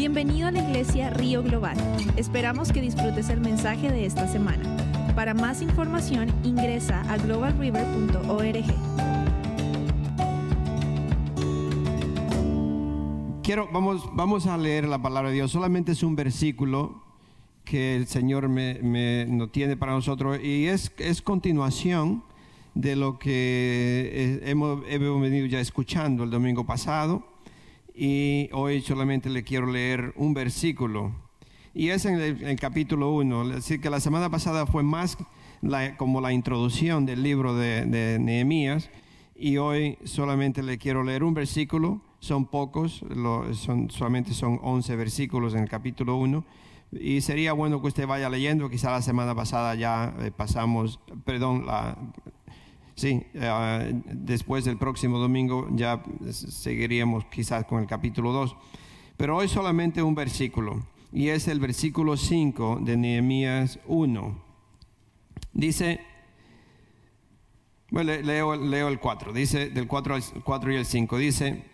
Bienvenido a la iglesia Río Global. Esperamos que disfrutes el mensaje de esta semana. Para más información ingresa a globalriver.org. Quiero, vamos, vamos a leer la palabra de Dios. Solamente es un versículo que el Señor me, me no tiene para nosotros y es, es continuación de lo que eh, hemos venido ya escuchando el domingo pasado y hoy solamente le quiero leer un versículo. Y es en el, capítulo 1. Así que la semana pasada fue más como la introducción del libro de, Nehemías. Y hoy solamente le quiero leer un versículo. Son pocos, son, solamente son 11 versículos en el capítulo 1. Y sería bueno que usted vaya leyendo. Quizá la semana pasada ya eh, pasamos, perdón, la, Sí, eh, después del próximo domingo ya seguiríamos quizás con el capítulo 2. Pero hoy solamente un versículo, y es el versículo 5 de Nehemías 1. Dice, bueno, leo, leo el 4, dice del 4 al 4 y el 5, dice,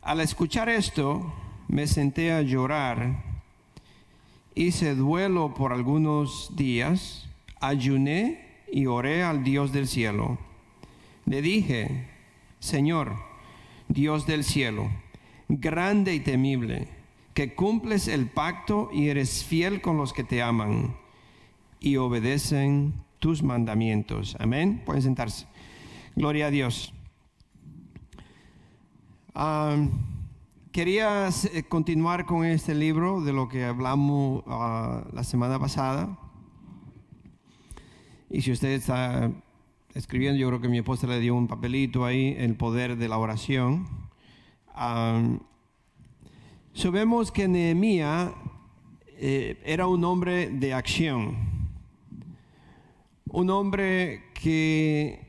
al escuchar esto me senté a llorar, hice duelo por algunos días, ayuné y oré al Dios del cielo le dije, Señor, Dios del cielo, grande y temible, que cumples el pacto y eres fiel con los que te aman y obedecen tus mandamientos. Amén. Pueden sentarse. Gloria a Dios. Quería eh, continuar con este libro de lo que hablamos ah, la semana pasada. Y si usted está escribiendo, yo creo que mi esposa le dio un papelito ahí, el poder de la oración. sabemos que Nehemías eh, era un hombre de acción, un hombre que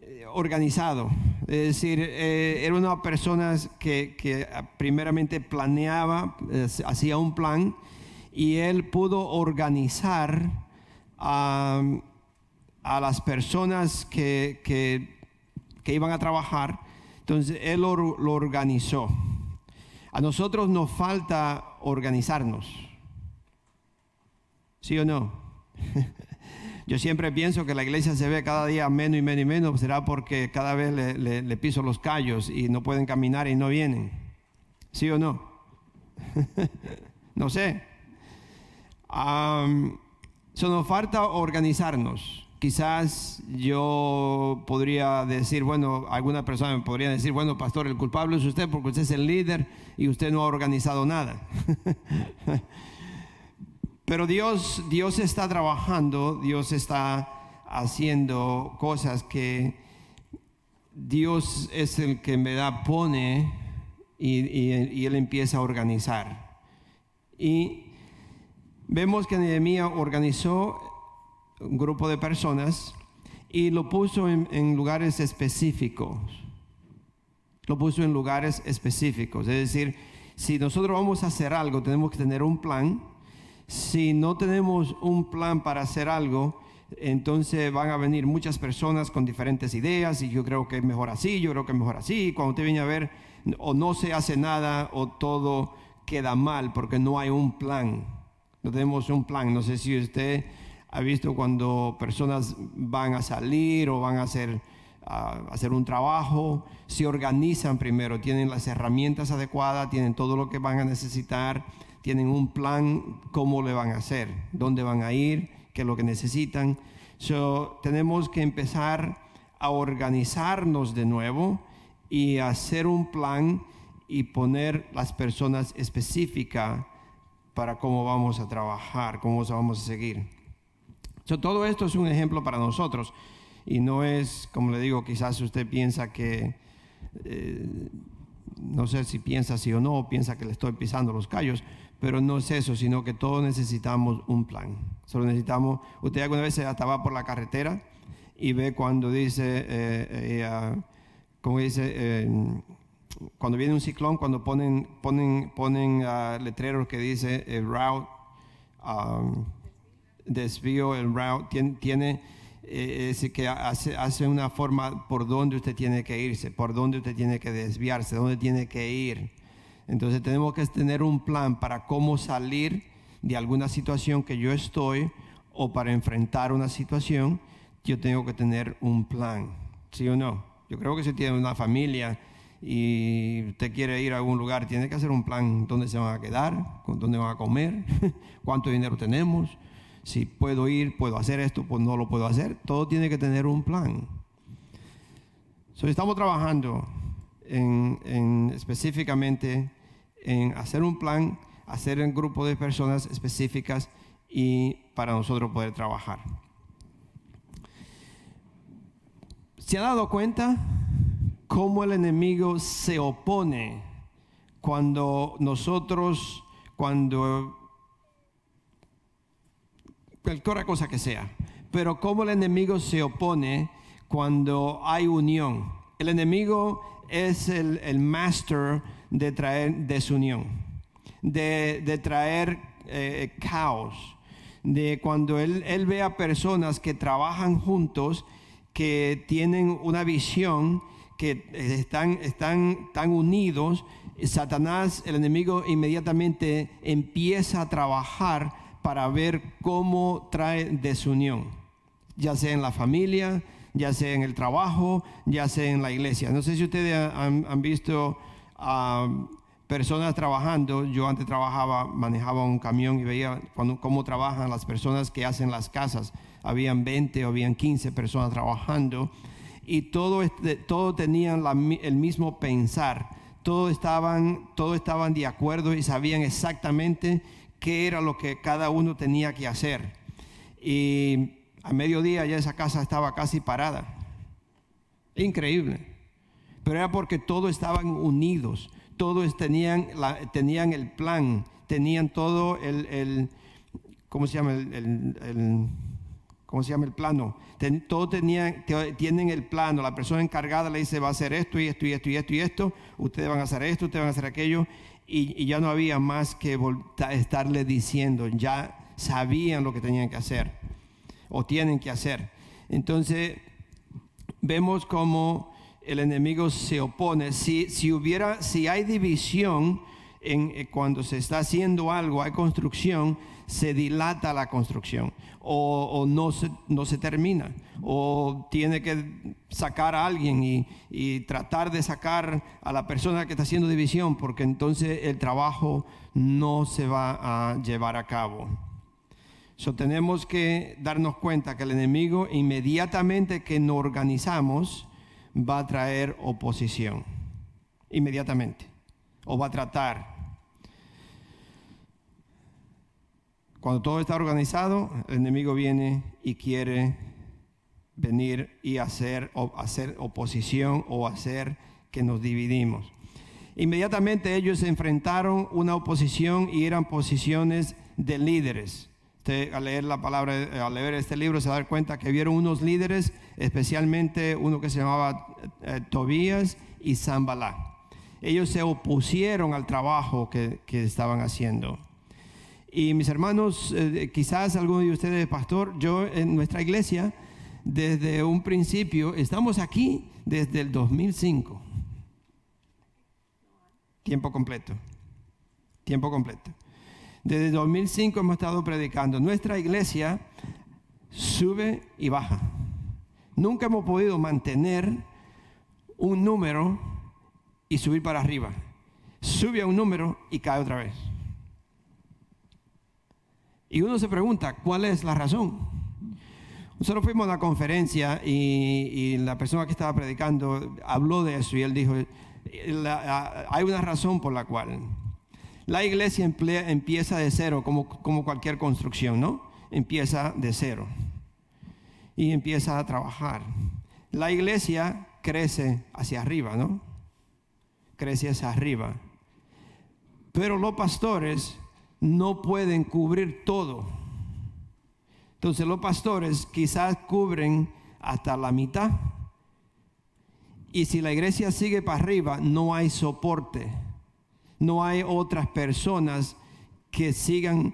eh, organizado, es decir, eh, era una persona que, que primeramente planeaba, hacía un plan y él pudo organizar a las personas que, que, iban a trabajar. Entonces él lo, organizó. A nosotros nos falta organizarnos. ¿Sí o no? Yo siempre pienso que la iglesia se ve cada día menos y menos y menos. Será porque cada vez le, piso los callos y no pueden caminar y no vienen. ¿Sí o no? no sé. Um, nos falta organizarnos quizás yo podría decir, bueno, alguna persona me podría decir, bueno, pastor, el culpable es usted porque usted es el líder y usted no ha organizado nada. Pero Dios, Dios está trabajando, Dios está haciendo cosas que Dios es el que me da, pone y, y Él empieza a organizar. Y vemos que Nehemías organizó un grupo de personas y lo puso en, lugares específicos. Lo puso en lugares específicos. Es decir, si nosotros vamos a hacer algo, tenemos que tener un plan. Si no tenemos un plan para hacer algo, entonces van a venir muchas personas con diferentes ideas y yo creo que es mejor así, yo creo que es mejor así. Cuando usted viene a ver, o no se hace nada o todo queda mal porque no hay un plan. No tenemos un plan. No sé si usted ha visto cuando personas van a salir o van a hacer, un trabajo, se organizan primero, tienen las herramientas adecuadas, tienen todo lo que van a necesitar, tienen un plan cómo le van a hacer, dónde van a ir, qué es lo que necesitan. So, tenemos que empezar a organizarnos de nuevo y hacer un plan y poner las personas específicas para cómo vamos a trabajar, cómo vamos a seguir todo esto es un ejemplo para nosotros y no es, como le digo, quizás usted piensa que, eh, no sé si piensa sí o no, piensa que le estoy pisando los callos, pero no es eso, sino que todos necesitamos un plan. Solo necesitamos, usted alguna vez hasta va por la carretera y ve cuando dice, eh, eh dice, cuando viene un ciclón, cuando ponen, ponen, ponen uh, letreros que dice eh, route, um, desvío, el route, tiene, eh, que hace, hace una forma por donde usted tiene que irse, por donde usted tiene que desviarse, dónde tiene que ir. Entonces tenemos que tener un plan para cómo salir de alguna situación que yo estoy o para enfrentar una situación, yo tengo que tener un plan, ¿sí o no? Yo creo que si tiene una familia y usted quiere ir a algún lugar, tiene que hacer un plan dónde se van a quedar, dónde van a comer, cuánto dinero tenemos, si puedo ir, puedo hacer esto, pues no lo puedo hacer. Todo tiene que tener un plan. So, estamos trabajando en, específicamente en hacer un plan, hacer un grupo de personas específicas y para nosotros poder trabajar. ¿Se ha dado cuenta cómo el enemigo se opone cuando nosotros, cuando cualquier cosa que sea, pero cómo el enemigo se opone cuando hay unión? El enemigo es el, el master de traer desunión, de, de traer eh, caos, de cuando él, él ve a personas que trabajan juntos, que tienen una visión, que están, están tan unidos, Satanás, el enemigo, inmediatamente empieza a trabajar para ver cómo trae desunión, ya sea en la familia, ya sea en el trabajo, ya sea en la iglesia. No sé si ustedes han, visto a personas trabajando. Yo antes trabajaba, manejaba un camión y veía cómo trabajan las personas que hacen las casas. Habían 20 o habían 15 personas trabajando y todo, este, todo tenían el mismo pensar. Todos estaban, todos estaban de acuerdo y sabían exactamente qué era lo que cada uno tenía que hacer. Y a mediodía ya esa casa estaba casi parada. Increíble. Pero era porque todos estaban unidos, todos tenían, tenían el plan, tenían todo el, ¿cómo se llama? El, ¿cómo se llama el plano? todos tenían, tienen el plano. La persona encargada le dice, va a hacer esto y esto y esto y esto y esto. Ustedes van a hacer esto, ustedes van a hacer aquello. Y, ya no había más que estarle diciendo. Ya sabían lo que tenían que hacer o tienen que hacer. Entonces, vemos cómo el enemigo se opone. Si, si hubiera, si hay división en, eh, cuando se está haciendo algo, hay construcción, se dilata la construcción o, no, se, no se termina o tiene que sacar a alguien y, y, tratar de sacar a la persona que está haciendo división porque entonces el trabajo no se va a llevar a cabo tenemos que darnos cuenta que el enemigo inmediatamente que nos organizamos va a traer oposición. Inmediatamente. O va a tratar. Cuando todo está organizado, el enemigo viene y quiere venir y hacer, hacer oposición o hacer que nos dividimos. Inmediatamente ellos se enfrentaron una oposición y eran posiciones de líderes. Usted al leer la palabra, al leer este libro se da cuenta que vieron unos líderes, especialmente uno que se llamaba eh, Tobías y Zambalá. Ellos se opusieron al trabajo que, estaban haciendo. Y mis hermanos, eh, quizás alguno de ustedes, pastor, yo en nuestra iglesia, desde un principio, estamos aquí desde el 2005. Tiempo completo. Tiempo completo. Desde 2005 hemos estado predicando. Nuestra iglesia sube y baja. Nunca hemos podido mantener un número y subir para arriba. Sube a un número y cae otra vez. Y uno se pregunta, ¿cuál es la razón? Nosotros fuimos a una conferencia y, la persona que estaba predicando habló de eso y él dijo, hay una razón por la cual la iglesia empieza de cero, como, como cualquier construcción, ¿no? Empieza de cero y empieza a trabajar. La iglesia crece hacia arriba, ¿no? Crece hacia arriba. Pero los pastores no pueden cubrir todo. Entonces los pastores quizás cubren hasta la mitad. Y si la iglesia sigue para arriba, no hay soporte no hay otras personas que sigan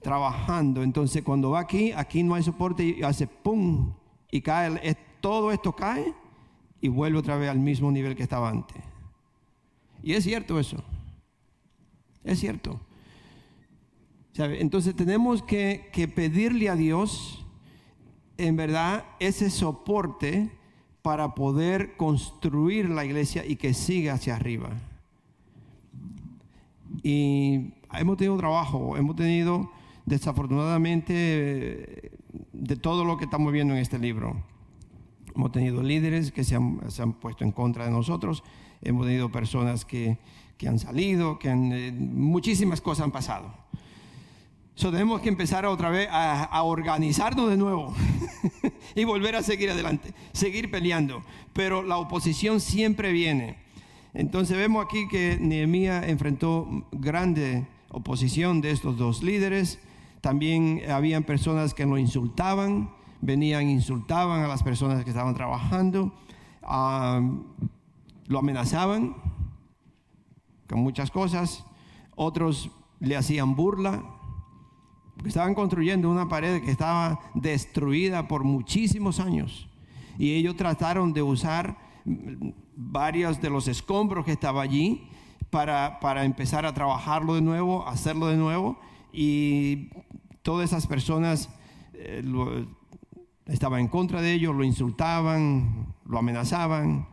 trabajando. Entonces cuando va aquí, aquí no hay soporte y hace pum y cae, todo esto cae y vuelve otra vez al mismo nivel que estaba antes. Y es cierto eso. Es cierto. Entonces tenemos que, que pedirle a Dios, en verdad, ese soporte para poder construir la iglesia y que siga hacia arriba. Y hemos tenido trabajo, hemos tenido desafortunadamente de todo lo que estamos viendo en este libro. Hemos tenido líderes que se han, puesto en contra de nosotros, hemos tenido personas que, han salido, que eh, muchísimas cosas han pasado. So, tenemos que empezar otra vez a, organizarnos de nuevo y volver a seguir adelante, seguir peleando. Pero la oposición siempre viene. Entonces vemos aquí que Nehemías enfrentó grande oposición de estos dos líderes. También habían personas que lo insultaban, venían, insultaban a las personas que estaban trabajando, lo amenazaban con muchas cosas, otros le hacían burla, porque estaban construyendo una pared que estaba destruida por muchísimos años. Y ellos trataron de usar varios de los escombros que estaban allí para, para empezar a trabajarlo de nuevo, hacerlo de nuevo. Y todas esas personas eh, estaban en contra de ellos, lo insultaban, lo amenazaban,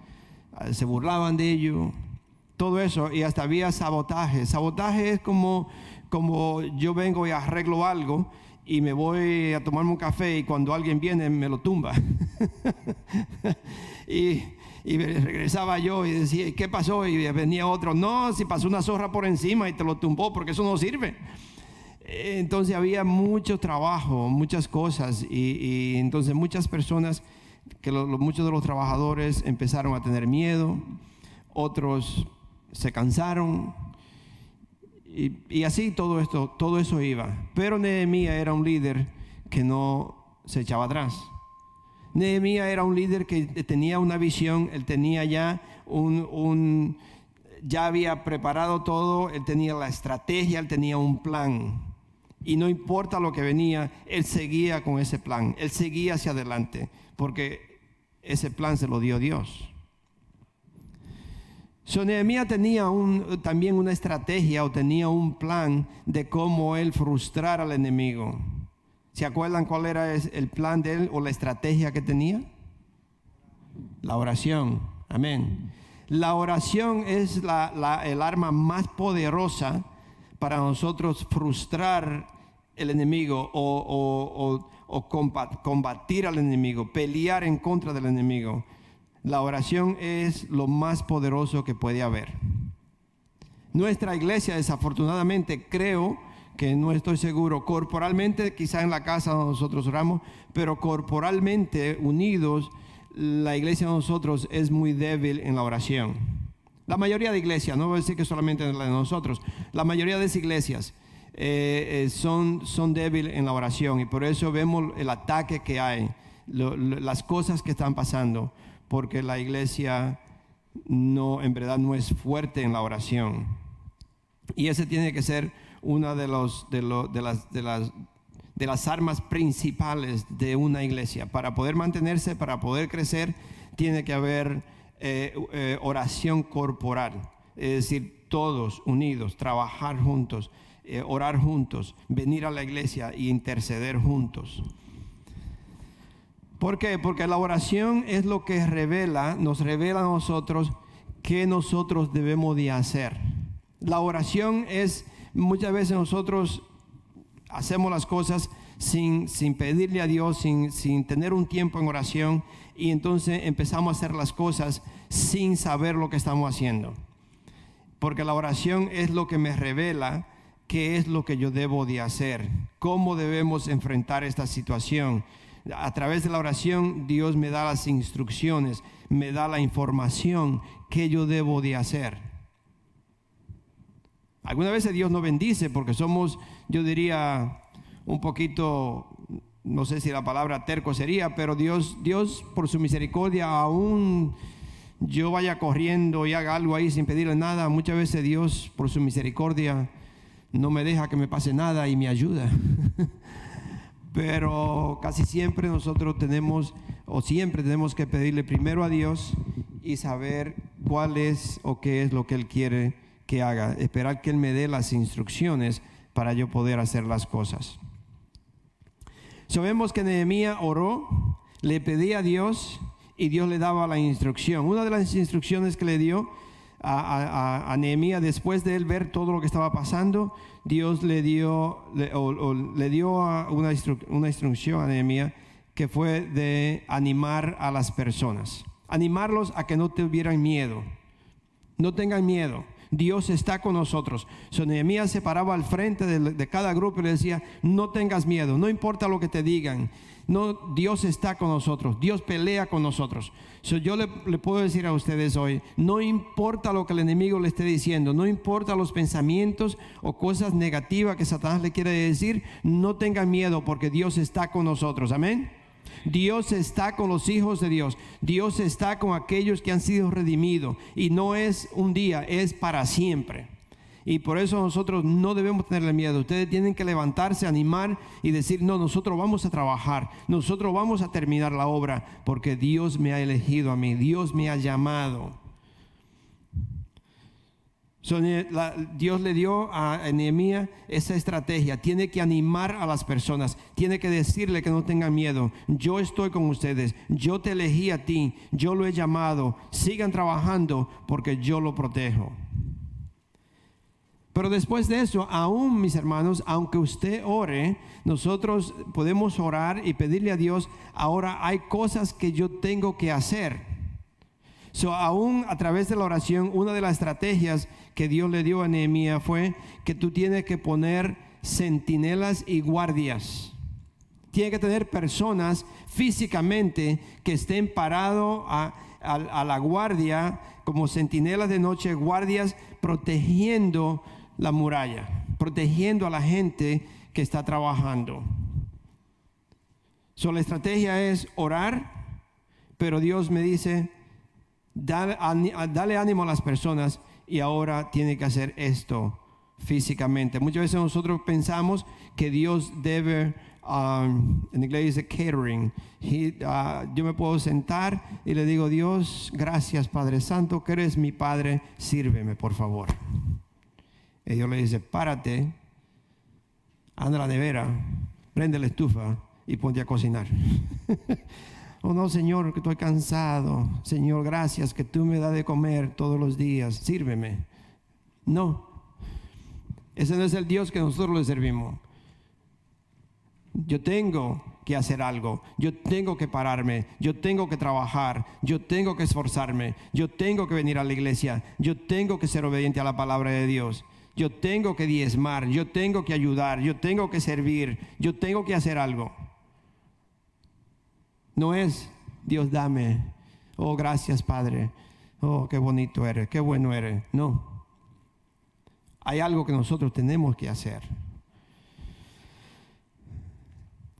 eh, se burlaban de ello, todo eso, y hasta había sabotaje. Sabotaje es como, como yo vengo y arreglo algo y me voy a tomarme un café y cuando alguien viene me lo tumba. y, regresaba yo y decía, ¿qué pasó? Y venía otro, no, si pasó una zorra por encima y te lo tumbó porque eso no sirve. Entonces había mucho trabajo, muchas cosas y, entonces muchas personas, que muchos de los trabajadores empezaron a tener miedo, otros se cansaron y, así todo esto, todo eso iba. Pero Nehemías era un líder que no se echaba atrás. Nehemías era un líder que tenía una visión, él tenía ya un, ya había preparado todo, él tenía la estrategia, él tenía un plan y no importa lo que venía, él seguía con ese plan, él seguía hacia adelante, porque ese plan se lo dio Dios. So, tenía también una estrategia o tenía un plan de cómo él frustrar al enemigo. ¿Se acuerdan cuál era el plan de él o la estrategia que tenía? La oración. Amén. La oración es el arma más poderosa para nosotros frustrar el enemigo o, combatir al enemigo, pelear en contra del enemigo. La oración es lo más poderoso que puede haber. Nuestra iglesia, desafortunadamente, creo que no estoy seguro, corporalmente, quizá en la casa nosotros oramos, pero corporalmente unidos, la iglesia de nosotros es muy débil en la oración. La mayoría de iglesias, no voy a decir que solamente la de nosotros, la mayoría de las iglesias eh, eh, son, son débiles en la oración y por eso vemos el ataque que hay, las cosas que están pasando, porque la iglesia no, en verdad no es fuerte en la oración. Y ese tiene que ser una de, los, de, de, las, de, las, de las armas principales de una iglesia. Para poder mantenerse, para poder crecer, tiene que haber eh, eh, oración corporal, es decir, todos unidos, trabajar juntos, eh, orar juntos, venir a la iglesia y interceder juntos. ¿Por qué? Porque la oración es lo que revela, nos revela a nosotros qué nosotros debemos de hacer. La oración es, muchas veces nosotros hacemos las cosas sin, sin pedirle a Dios, sin, sin tener un tiempo en oración y entonces empezamos a hacer las cosas sin saber lo que estamos haciendo. Porque la oración es lo que me revela qué es lo que yo debo de hacer, cómo debemos enfrentar esta situación. A través de la oración Dios me da las instrucciones, me da la información que yo debo de hacer. Algunas veces Dios nos bendice porque somos, yo diría, un poquito no sé si la palabra terco sería, pero Dios, Dios por su misericordia, aún yo vaya corriendo y haga algo ahí sin pedirle nada, muchas veces Dios por su misericordia no me deja que me pase nada y me ayuda. pero casi siempre nosotros tenemos, o siempre tenemos que pedirle primero a Dios y saber cuál es o qué es lo que Él quiere que haga, esperar que Él me dé las instrucciones para yo poder hacer las cosas. Sabemos que Nehemías oró, le pedía a Dios y Dios le daba la instrucción. Una de las instrucciones que le dio a, a, Nehemías después de él ver todo lo que estaba pasando, Dios le dio, le, le dio una, instrucción a Nehemías que fue de animar a las personas, animarlos a que no tuvieran miedo, no tengan miedo. Dios está con nosotros. So, Nehemías se paraba al frente de, cada grupo y le decía, no tengas miedo, no importa lo que te digan. No, Dios está con nosotros, Dios pelea con nosotros. So, yo le, le, puedo decir a ustedes hoy, no importa lo que el enemigo le esté diciendo, no importa los pensamientos o cosas negativas que Satanás le quiere decir, no tengan miedo porque Dios está con nosotros. Amén. Dios está con los hijos de Dios. Dios está con aquellos que han sido redimidos. Y no es un día, es para siempre. Y por eso nosotros no debemos tenerle miedo. Ustedes tienen que levantarse, animar y decir, no, nosotros vamos a trabajar, nosotros vamos a terminar la obra, porque Dios me ha elegido a mí, Dios me ha llamado. Dios le dio a Nehemías esa estrategia. Tiene que animar a las personas. Tiene que decirle que no tengan miedo. Yo estoy con ustedes. Yo te elegí a ti. Yo lo he llamado. Sigan trabajando porque yo lo protejo. Pero después de eso, aún mis hermanos, aunque usted ore, nosotros podemos orar y pedirle a Dios, ahora hay cosas que yo tengo que hacer. So, aún a través de la oración, una de las estrategias que Dios le dio a Nehemías fue que tú tienes que poner centinelas y guardias. Tiene que tener personas físicamente que estén parados a, a la guardia, como centinelas de noche, guardias protegiendo la muralla, protegiendo a la gente que está trabajando. So, la estrategia es orar, pero Dios me dice, dale, ánimo a las personas y ahora tiene que hacer esto físicamente. Muchas veces nosotros pensamos que Dios debe, um, en inglés dice catering, uh, yo me puedo sentar y le digo, Dios, gracias Padre Santo, que eres mi Padre, sírveme por favor. Y Dios le dice, párate, anda a la nevera, prende la estufa y ponte a cocinar. Oh no, Señor, que estoy cansado. Señor, gracias que tú me das de comer todos los días. Sírveme. No. Ese no es el Dios que nosotros le servimos. Yo tengo que hacer algo, yo tengo que pararme, yo tengo que trabajar, yo tengo que esforzarme, yo tengo que venir a la iglesia, yo tengo que ser obediente a la palabra de Dios, yo tengo que diezmar, yo tengo que ayudar, yo tengo que servir, yo tengo que hacer algo. No es, Dios dame, oh gracias Padre, oh qué bonito eres, qué bueno eres. No, hay algo que nosotros tenemos que hacer.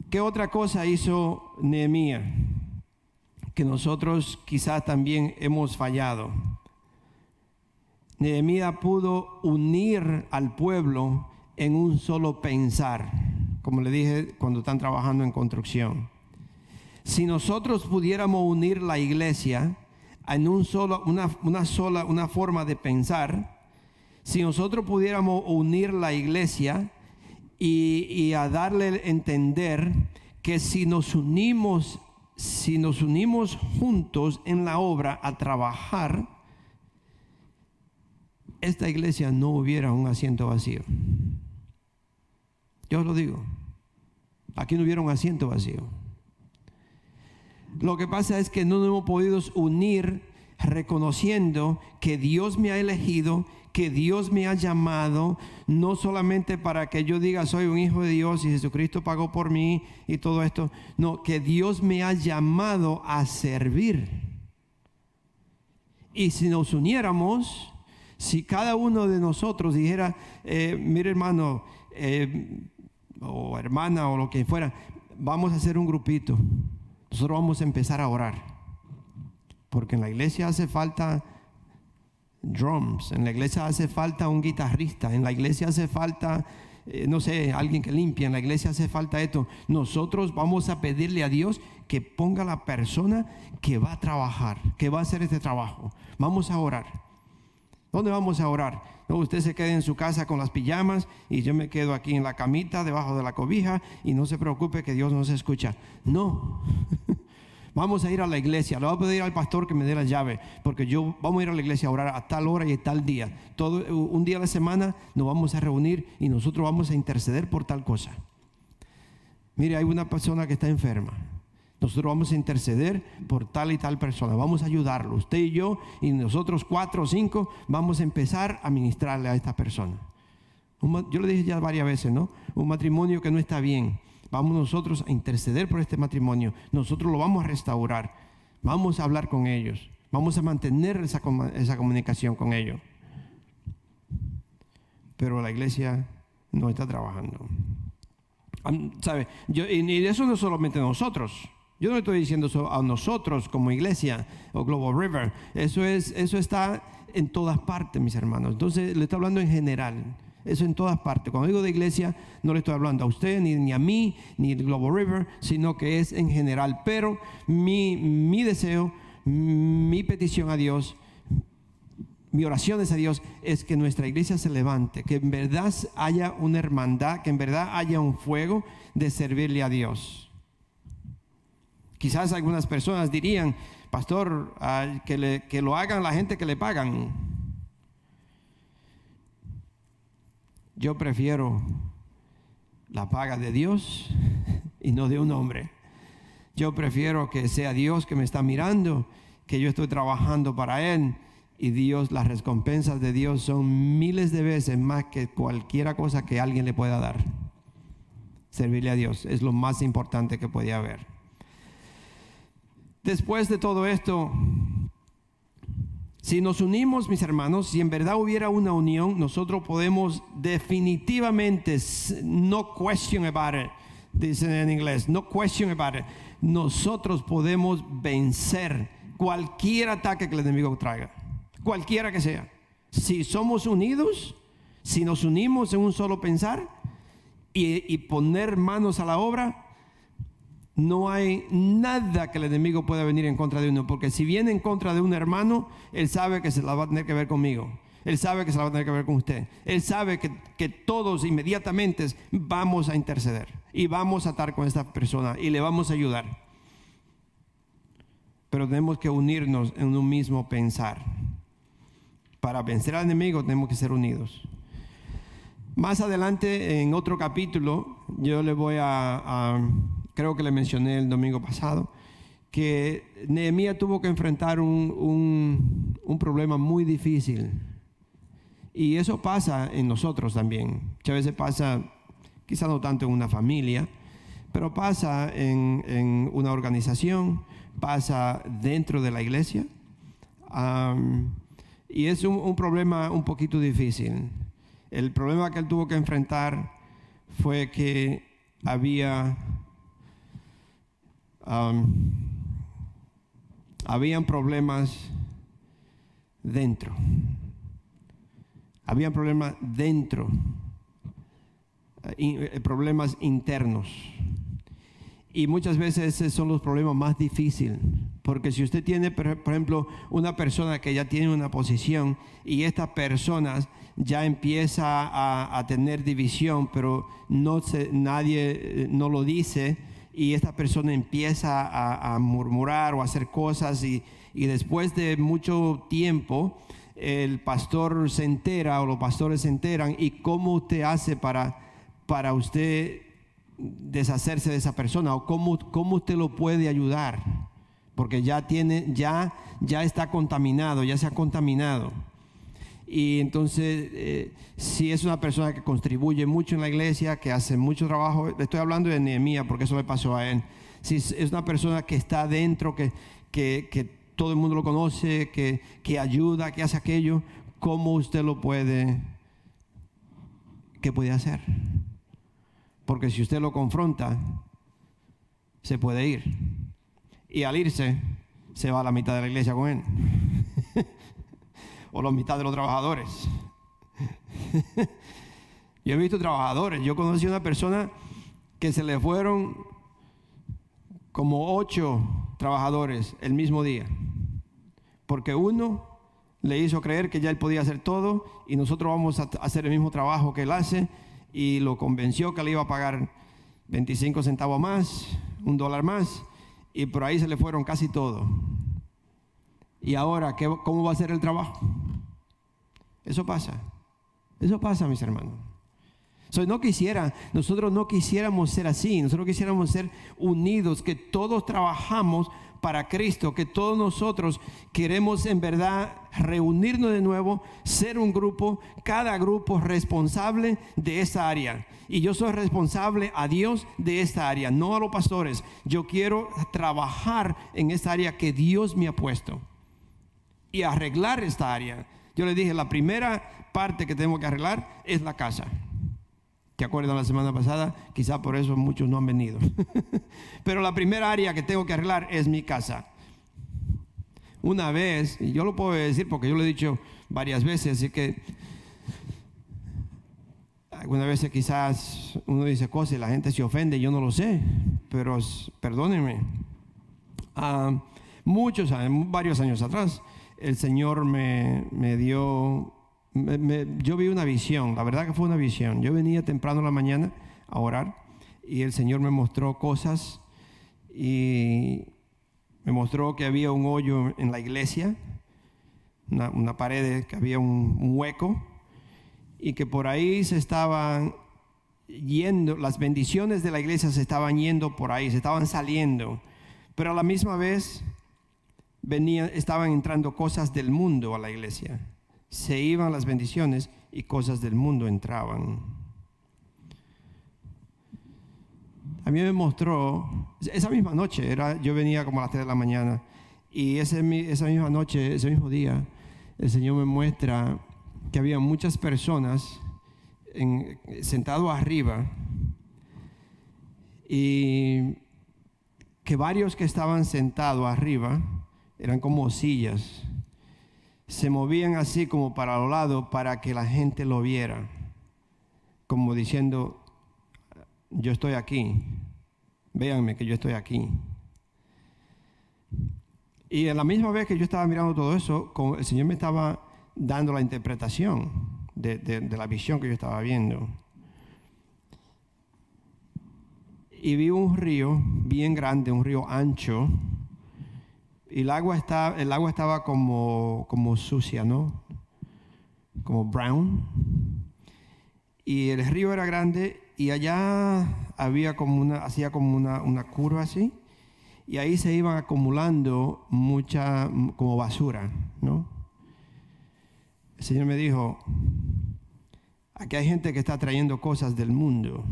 ¿Qué otra cosa hizo Nehemías? Que nosotros quizás también hemos fallado. Nehemías pudo unir al pueblo en un solo pensar, como le dije cuando están trabajando en construcción. Si nosotros pudiéramos unir la iglesia en un solo, una, sola, una forma de pensar, si nosotros pudiéramos unir la iglesia y, a darle entender que si nos unimos, si nos unimos juntos en la obra a trabajar, esta iglesia no hubiera un asiento vacío. Yo os lo digo, aquí no hubiera un asiento vacío. Lo que pasa es que no nos hemos podido unir reconociendo que Dios me ha elegido, que Dios me ha llamado, no solamente para que yo diga soy un hijo de Dios y Jesucristo pagó por mí y todo esto, no, que Dios me ha llamado a servir. Y si nos uniéramos, si cada uno de nosotros dijera, eh, mire hermano eh, o hermana o lo que fuera, vamos a hacer un grupito nosotros vamos a empezar a orar. Porque en la iglesia hace falta drums, en la iglesia hace falta un guitarrista, en la iglesia hace falta, eh, no sé, alguien que limpie, en la iglesia hace falta esto. Nosotros vamos a pedirle a Dios que ponga la persona que va a trabajar, que va a hacer este trabajo. Vamos a orar. ¿Dónde vamos a orar? No, usted se quede en su casa con las pijamas y yo me quedo aquí en la camita, debajo de la cobija y no se preocupe que Dios nos escucha. No. Vamos a ir a la iglesia. Le voy a pedir al pastor que me dé la llave, porque yo vamos a ir a la iglesia a orar a tal hora y a tal día. Todo un día a la semana nos vamos a reunir y nosotros vamos a interceder por tal cosa. Mire, hay una persona que está enferma. Nosotros vamos a interceder por tal y tal persona. Vamos a ayudarlo. Usted y yo y nosotros cuatro o cinco vamos a empezar a ministrarle a esta persona. yo le dije ya varias veces, ¿no? Un matrimonio que no está bien Vamos nosotros a interceder por este matrimonio. Nosotros lo vamos a restaurar. Vamos a hablar con ellos. Vamos a mantener esa, comunicación con ellos. Pero la iglesia no está trabajando. ¿Sabe? y eso no solamente nosotros. Yo no estoy diciendo eso a nosotros como iglesia o Global River. Eso, es, eso está en todas partes, mis hermanos. Entonces, le estoy hablando en general. Eso en todas partes. Cuando digo de iglesia, no le estoy hablando a usted, ni, a mí, ni al Global River, sino que es en general. Pero mi, mi deseo, mi petición a Dios, mi oración es a Dios, es que nuestra iglesia se levante, que en verdad haya una hermandad, que en verdad haya un fuego de servirle a Dios. Quizás algunas personas dirían, pastor, que, que lo hagan la gente que le pagan. Yo prefiero la paga de Dios y no de un hombre. Yo prefiero que sea Dios que me está mirando, que yo estoy trabajando para Él y Dios, las recompensas de Dios son miles de veces más que cualquier cosa que alguien le pueda dar. Servirle a Dios es lo más importante que puede haber. Después de todo esto, si nos unimos, mis hermanos, si en verdad hubiera una unión, nosotros podemos definitivamente, no question about it, dicen en inglés, no question about it, nosotros podemos vencer cualquier ataque que el enemigo traiga, cualquiera que sea. Si somos unidos, si nos unimos en un solo pensar y, y poner manos a la obra, no hay nada que el enemigo pueda venir en contra de uno, porque si viene en contra de un hermano, él sabe que se la va a tener que ver conmigo. Él sabe que se la va a tener que ver con usted. Él sabe que, que, todos inmediatamente vamos a interceder y vamos a estar con esta persona y le vamos a ayudar. Pero tenemos que unirnos en un mismo pensar. Para vencer al enemigo tenemos que ser unidos. Más adelante, en otro capítulo, yo le voy a creo que le mencioné el domingo pasado, que Nehemías tuvo que enfrentar un, un, problema muy difícil. Y eso pasa en nosotros también. Muchas veces pasa, quizá no tanto en una familia, pero pasa en, en una organización, pasa dentro de la iglesia. y es un, un, problema un poquito difícil. El problema que él tuvo que enfrentar fue que había habían problemas dentro. Habían problemas dentro, eh, eh, problemas internos. Y muchas veces esos son los problemas más difíciles. Porque si usted tiene, por ejemplo, una persona que ya tiene una posición y estas personas ya empieza a, a tener división, pero no se, nadie eh, no lo dice, y esta persona empieza a, murmurar o a hacer cosas y, después de mucho tiempo el pastor se entera o los pastores se enteran y cómo usted hace para, para usted deshacerse de esa persona o cómo, cómo usted lo puede ayudar porque ya tiene ya ya está contaminado ya se ha contaminado y entonces, eh, si es una persona que contribuye mucho en la iglesia, que hace mucho trabajo, estoy hablando de Nehemías porque eso le pasó a él. Si es una persona que está dentro, que, que, todo el mundo lo conoce, que, que ayuda, que hace aquello, ¿cómo usted lo puede, qué puede hacer? Porque si usted lo confronta, se puede ir. Y al irse, se va a la mitad de la iglesia con él o la mitad de los trabajadores. yo he visto trabajadores, yo conocí a una persona que se le fueron como ocho trabajadores el mismo día, porque uno le hizo creer que ya él podía hacer todo y nosotros vamos a hacer el mismo trabajo que él hace y lo convenció que le iba a pagar 25 centavos más, un dólar más y por ahí se le fueron casi todo. ¿Y ahora ¿qué, cómo va a ser el trabajo? Eso pasa. Eso pasa, mis hermanos. no quisiera, nosotros no quisiéramos ser así, nosotros quisiéramos ser unidos, que todos trabajamos para Cristo, que todos nosotros queremos en verdad reunirnos de nuevo, ser un grupo, cada grupo responsable de esa área. Y yo soy responsable a Dios de esta área, no a los pastores. Yo quiero trabajar en esta área que Dios me ha puesto y arreglar esta área. Yo le dije, la primera parte que tengo que arreglar es la casa. ¿Te acuerdas la semana pasada? Quizá por eso muchos no han venido. Pero la primera área que tengo que arreglar es mi casa. Una vez, y yo lo puedo decir porque yo lo he dicho varias veces, así que algunas veces quizás uno dice cosas y la gente se ofende, yo no lo sé, pero perdónenme. Ah, muchos varios años atrás, el Señor me, me dio yo vi una visión, la verdad que fue una visión. Yo venía temprano en la mañana a orar y el Señor me mostró cosas y me mostró que había un hoyo en la iglesia, una, pared, que había un, hueco y que por ahí se estaban yendo, las bendiciones de la iglesia se estaban yendo por ahí, se estaban saliendo, pero a la misma vez venía, estaban entrando cosas del mundo a la iglesia se iban las bendiciones y cosas del mundo entraban. A mí me mostró, esa misma noche, era, yo venía como a las 3 de la mañana, y esa misma noche, ese mismo día, el Señor me muestra que había muchas personas sentados arriba y que varios que estaban sentados arriba eran como sillas se movían así como para los lados para que la gente lo viera, como diciendo, yo estoy aquí, véanme que yo estoy aquí. Y a la misma vez que yo estaba mirando todo eso, el Señor me estaba dando la interpretación de la visión que yo estaba viendo. Y vi un río bien grande, un río ancho, y el agua, está, el agua estaba como, como sucia, ¿no? Como brown. Y el río era grande y allá había como una, hacía como una, una curva así. Y ahí se iban acumulando mucha, como basura, ¿no? El Señor me dijo, aquí hay gente que está trayendo cosas del mundo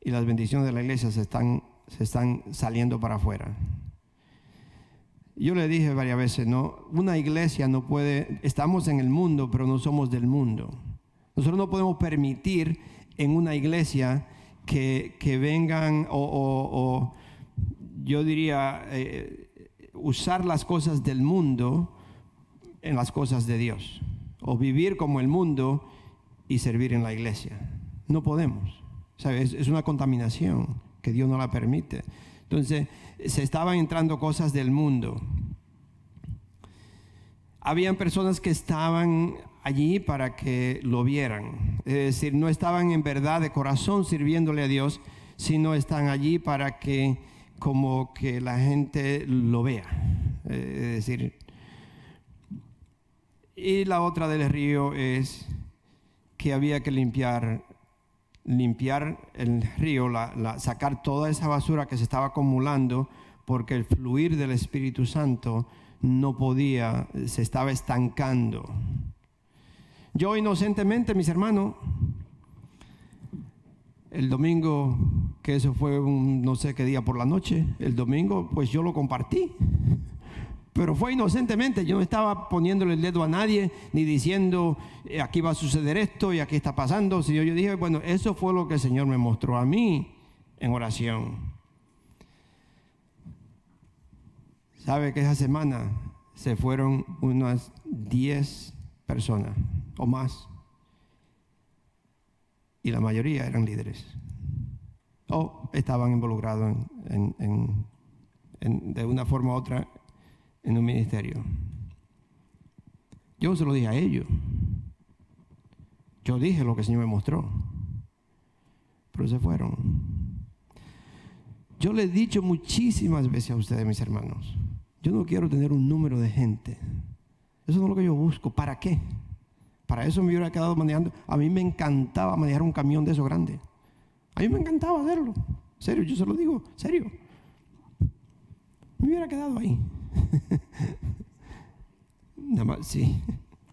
y las bendiciones de la iglesia se están, se están saliendo para afuera. Yo le dije varias veces, no, una iglesia no puede, estamos en el mundo, pero no somos del mundo. Nosotros no podemos permitir en una iglesia que, vengan o, yo diría eh, usar las cosas del mundo en las cosas de Dios o vivir como el mundo y servir en la iglesia. No podemos. ¿sabes? Es una contaminación que Dios no la permite. Entonces, se estaban entrando cosas del mundo. Habían personas que estaban allí para que lo vieran. Es decir, no estaban en verdad de corazón sirviéndole a Dios, sino están allí para que como que la gente lo vea. Es decir, y la otra del río es que había que limpiar limpiar el río, sacar toda esa basura que se estaba acumulando, porque el fluir del Espíritu Santo no podía, se estaba estancando. Yo inocentemente, mis hermanos, el domingo, que eso fue un no sé qué día por la noche, el domingo, pues yo lo compartí. Pero fue inocentemente, yo no estaba poniéndole el dedo a nadie, ni diciendo, eh, aquí va a suceder esto y aquí está pasando. Si yo, yo dije, bueno, eso fue lo que el Señor me mostró a mí en oración. ¿Sabe que esa semana se fueron unas 10 personas o más? Y la mayoría eran líderes. O estaban involucrados de una forma u otra en un ministerio. Yo se lo dije a ellos. Yo dije lo que el Señor me mostró. Pero se fueron. Yo le he dicho muchísimas veces a ustedes, mis hermanos, yo no quiero tener un número de gente. Eso no es lo que yo busco. ¿Para qué? Para eso me hubiera quedado manejando. A mí me encantaba manejar un camión de eso grande. A mí me encantaba hacerlo. Serio, yo se lo digo, serio. Me hubiera quedado ahí. nada más, sí.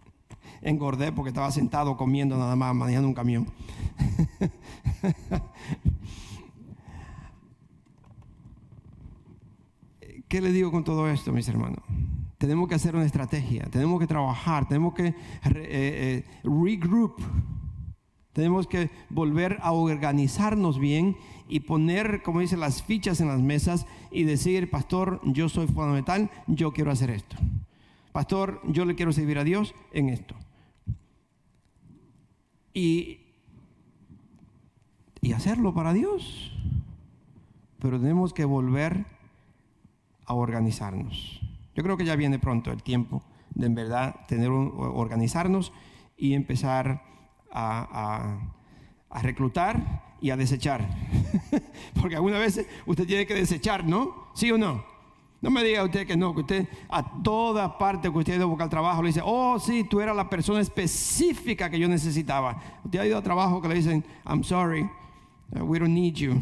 Engordé porque estaba sentado comiendo nada más, manejando un camión. ¿Qué le digo con todo esto, mis hermanos? Tenemos que hacer una estrategia, tenemos que trabajar, tenemos que eh, eh, regroup, tenemos que volver a organizarnos bien y poner, como dice, las fichas en las mesas y decir, pastor, yo soy fundamental, yo quiero hacer esto. Pastor, yo le quiero servir a Dios en esto. Y, y hacerlo para Dios. Pero tenemos que volver a organizarnos. Yo creo que ya viene pronto el tiempo de en verdad tener un, organizarnos y empezar a, reclutar y a desechar. Porque algunas veces usted tiene que desechar, ¿no? ¿Sí o no? No me diga usted que no, que usted a toda parte que usted ha ido a buscar trabajo le dice, oh sí, tú eras la persona específica que yo necesitaba. Usted ha ido a trabajo que le dicen, I'm sorry, uh, we don't need you.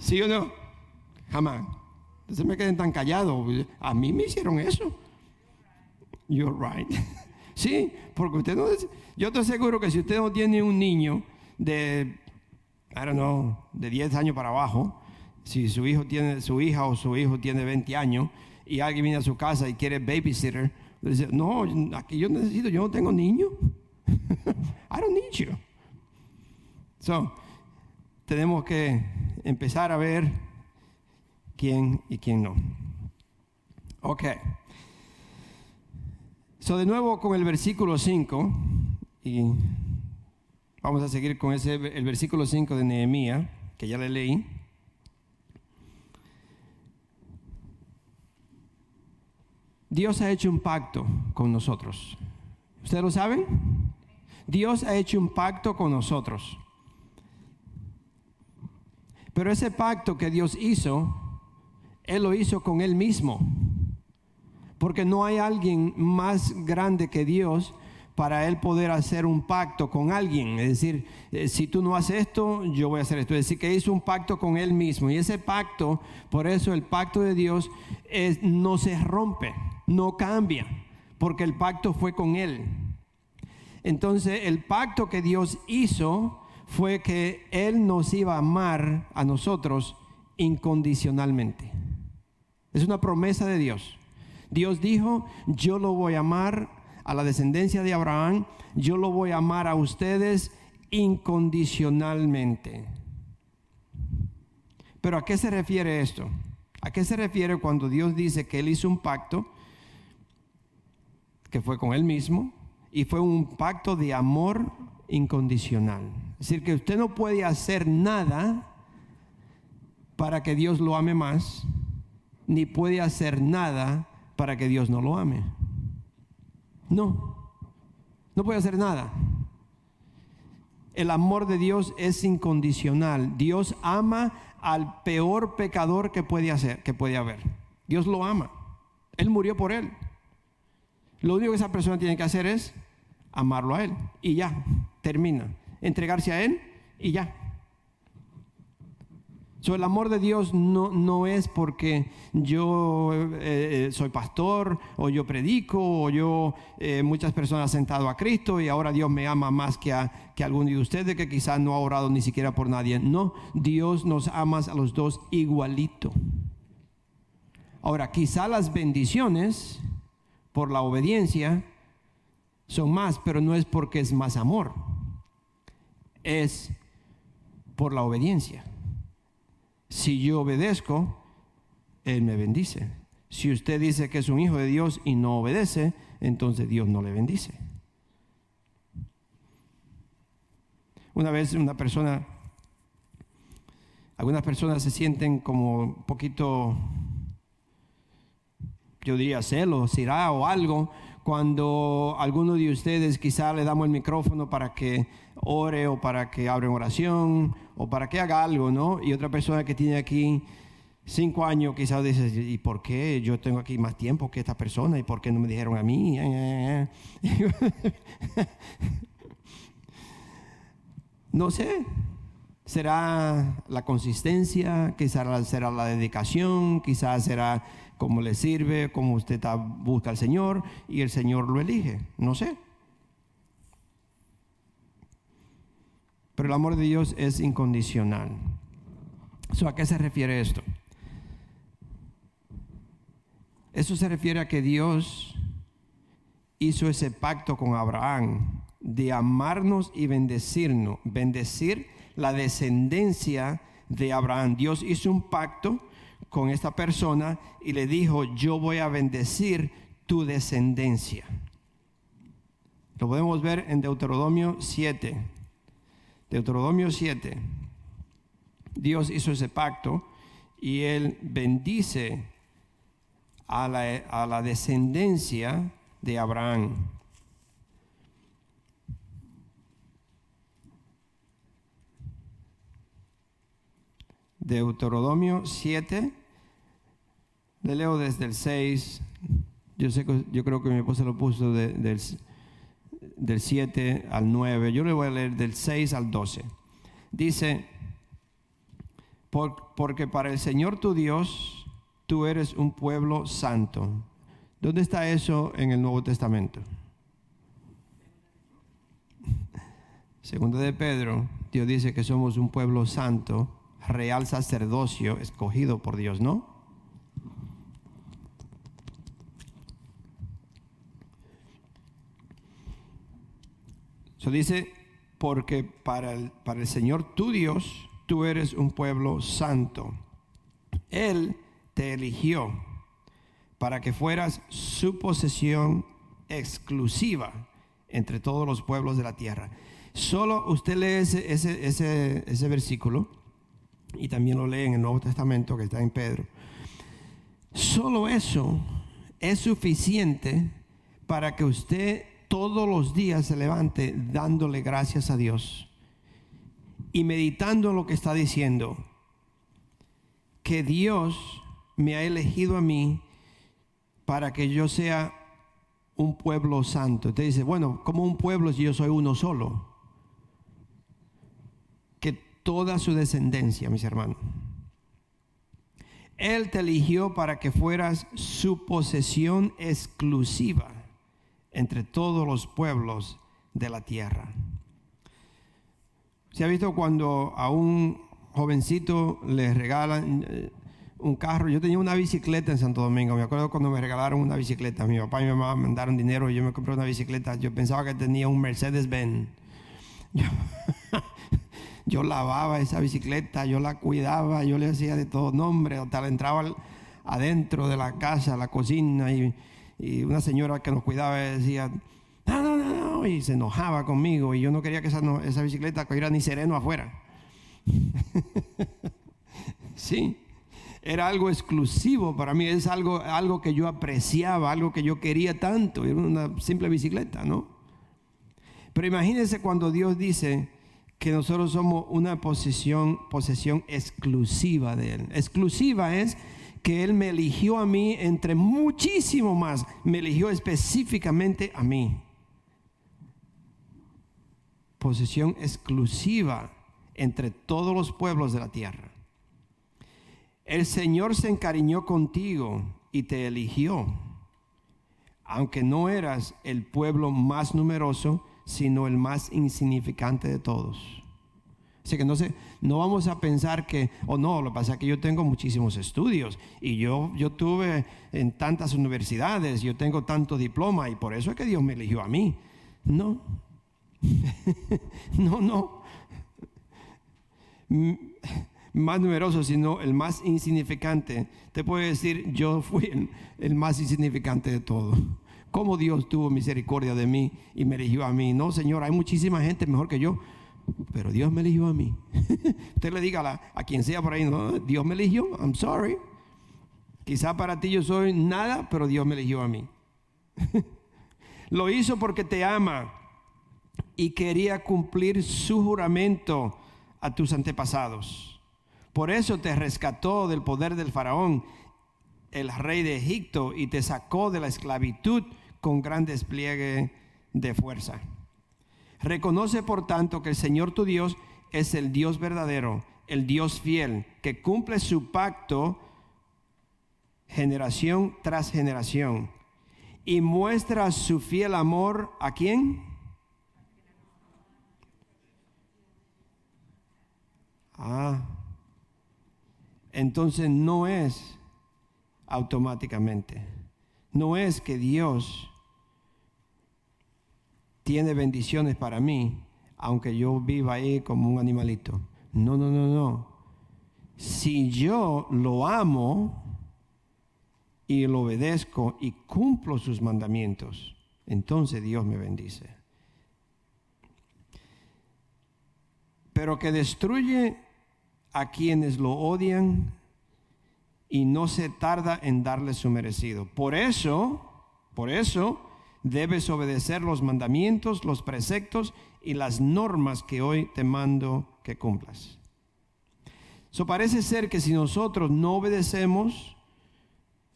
¿Sí o no? Jamás. Entonces me queden tan callados. A mí me hicieron eso. You're right. sí, porque usted no. Yo estoy seguro que si usted no tiene un niño de, I don't know, de 10 años para abajo, si su hijo tiene, su hija o su hijo tiene 20 años y alguien viene a su casa y quiere babysitter, dice, no, aquí yo necesito, yo no tengo niño. I don't need you. So, tenemos que empezar a ver quién y quién no. Ok. So, de nuevo con el versículo 5, y vamos a seguir con ese, el versículo 5 de Nehemías, que ya le leí. Dios ha hecho un pacto con nosotros. ¿Ustedes lo saben? Dios ha hecho un pacto con nosotros. Pero ese pacto que Dios hizo él lo hizo con Él mismo. Porque no hay alguien más grande que Dios para Él poder hacer un pacto con alguien. Es decir, eh, si tú no haces esto, yo voy a hacer esto. Es decir, que hizo un pacto con Él mismo. Y ese pacto, por eso el pacto de Dios no se rompe, no cambia, porque el pacto fue con Él. Entonces, el pacto que Dios hizo fue que Él nos iba a amar a nosotros incondicionalmente. Es una promesa de Dios. Dios dijo, yo lo voy a amar a la descendencia de Abraham, yo lo voy a amar a ustedes incondicionalmente. Pero ¿a qué se refiere esto? ¿A qué se refiere cuando Dios dice que Él hizo un pacto que fue con Él mismo y fue un pacto de amor incondicional? Es decir, que usted no puede hacer nada para que Dios lo ame más ni puede hacer nada para que Dios no lo ame. No, no puede hacer nada. El amor de Dios es incondicional. Dios ama al peor pecador que puede hacer, que puede haber. Dios lo ama. Él murió por él. Lo único que esa persona tiene que hacer es amarlo a él y ya, termina. Entregarse a él y ya el amor de Dios no, no es porque yo eh, eh, soy pastor o yo predico o yo eh, muchas personas han sentado a Cristo y ahora Dios me ama más que a, que alguno de ustedes que quizás no ha orado ni siquiera por nadie. No, Dios nos ama a los dos igualito. Ahora, quizá las bendiciones por la obediencia son más, pero no es porque es más amor, es por la obediencia. Si yo obedezco, Él me bendice. Si usted dice que es un hijo de Dios y no obedece, entonces Dios no le bendice. Una vez una persona, algunas personas se sienten como un poquito yo diría celos, irá o algo, cuando alguno de ustedes quizá le damos el micrófono para que ore o para que abra oración o para que haga algo, ¿no? Y otra persona que tiene aquí cinco años quizás dice, ¿y por qué yo tengo aquí más tiempo que esta persona? ¿Y por qué no me dijeron a mí? no sé, será la consistencia, quizás será la dedicación, quizás será cómo le sirve, cómo usted busca al Señor y el Señor lo elige, no sé. Pero el amor de Dios es incondicional. ¿A qué se refiere esto? Eso se refiere a que Dios hizo ese pacto con Abraham de amarnos y bendecirnos, bendecir la descendencia de Abraham. Dios hizo un pacto con esta persona y le dijo, yo voy a bendecir tu descendencia. Lo podemos ver en Deuteronomio 7. Deuteronomio 7. Dios hizo ese pacto y él bendice a la, descendencia de Abraham. Deuteronomio 7, le leo desde el 6, yo, sé yo creo que mi esposa lo puso del, del 7 al 9, yo le voy a leer del 6 al 12. Dice, porque para el Señor tu Dios, tú eres un pueblo santo. ¿Dónde está eso en el Nuevo Testamento? Segundo de Pedro, Dios dice que somos un pueblo santo, real sacerdocio, escogido por Dios, ¿no? Eso dice, porque para el, para el Señor tu Dios, tú eres un pueblo santo. Él te eligió para que fueras su posesión exclusiva entre todos los pueblos de la tierra. Solo usted lee ese, ese, ese, versículo y también lo lee en el Nuevo Testamento que está en Pedro. Solo eso es suficiente para que usted todos los días se levante dándole gracias a Dios y meditando en lo que está diciendo. Que Dios me ha elegido a mí para que yo sea un pueblo santo. Usted dice, bueno, como un pueblo si yo soy uno solo? Que toda su descendencia, mis hermanos. Él te eligió para que fueras su posesión exclusiva entre todos los pueblos de la tierra. ¿Se ha visto cuando a un jovencito le regalan, eh, un carro. Yo tenía una bicicleta en Santo Domingo. Me acuerdo cuando me regalaron una bicicleta. Mi papá y mi mamá me mandaron dinero y yo me compré una bicicleta. Yo pensaba que tenía un Mercedes-Benz. Yo, lavaba esa bicicleta, yo la cuidaba, yo le hacía de todo nombre. Hasta entraba adentro de la casa, la cocina y, una señora que nos cuidaba decía, no, no, no, no, y se enojaba conmigo y yo no quería que esa, esa bicicleta cogiera ni sereno afuera. sí era algo exclusivo para mí, es algo, algo que yo apreciaba, algo que yo quería tanto, era una simple bicicleta, ¿no? Pero imagínense cuando Dios dice que nosotros somos una posesión, posesión exclusiva de Él. Exclusiva es que Él me eligió a mí entre muchísimo más, me eligió específicamente a mí. Posesión exclusiva entre todos los pueblos de la tierra. El Señor se encariñó contigo y te eligió, aunque no eras el pueblo más numeroso, sino el más insignificante de todos. Así que no, no vamos a pensar que, o oh, no, lo que pasa es que yo tengo muchísimos estudios y yo, yo tuve en tantas universidades, yo tengo tanto diploma y por eso es que Dios me eligió a mí. No, no, no más numeroso, sino el más insignificante. Te puedo decir, yo fui el, más insignificante de todos. Cómo Dios tuvo misericordia de mí y me eligió a mí. No, Señor, hay muchísima gente mejor que yo, pero Dios me eligió a mí. Usted le diga a, quien sea por ahí, Dios me eligió, I'm sorry. Quizá para ti yo soy nada, pero Dios me eligió a mí. Lo hizo porque te ama y quería cumplir su juramento a tus antepasados. Por eso te rescató del poder del faraón, el rey de Egipto, y te sacó de la esclavitud con gran despliegue de fuerza. Reconoce por tanto que el Señor tu Dios es el Dios verdadero, el Dios fiel, que cumple su pacto generación tras generación y muestra su fiel amor a quién? Ah, entonces no es automáticamente, no es que Dios tiene bendiciones para mí, aunque yo viva ahí como un animalito. No, no, no, no. Si yo lo amo y lo obedezco y cumplo sus mandamientos, entonces Dios me bendice. Pero que destruye a quienes lo odian y no se tarda en darle su merecido. Por eso, por eso, debes obedecer los mandamientos, los preceptos y las normas que hoy te mando que cumplas. Eso parece ser que si nosotros no obedecemos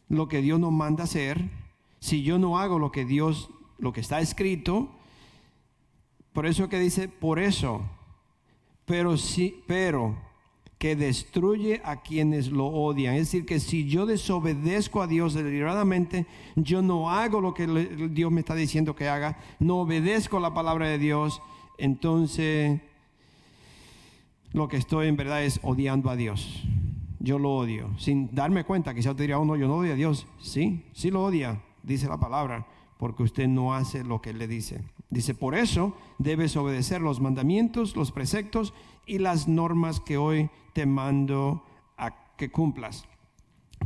lo que Dios nos manda hacer, si yo no hago lo que Dios, lo que está escrito, por eso que dice, por eso, pero sí, pero que destruye a quienes lo odian. Es decir, que si yo desobedezco a Dios deliberadamente, yo no hago lo que Dios me está diciendo que haga, no obedezco la palabra de Dios, entonces lo que estoy en verdad es odiando a Dios. Yo lo odio, sin darme cuenta, quizás te diría, oh no, yo no odio a Dios. Sí, sí lo odia, dice la palabra, porque usted no hace lo que le dice. Dice, por eso debes obedecer los mandamientos, los preceptos y las normas que hoy te mando a que cumplas.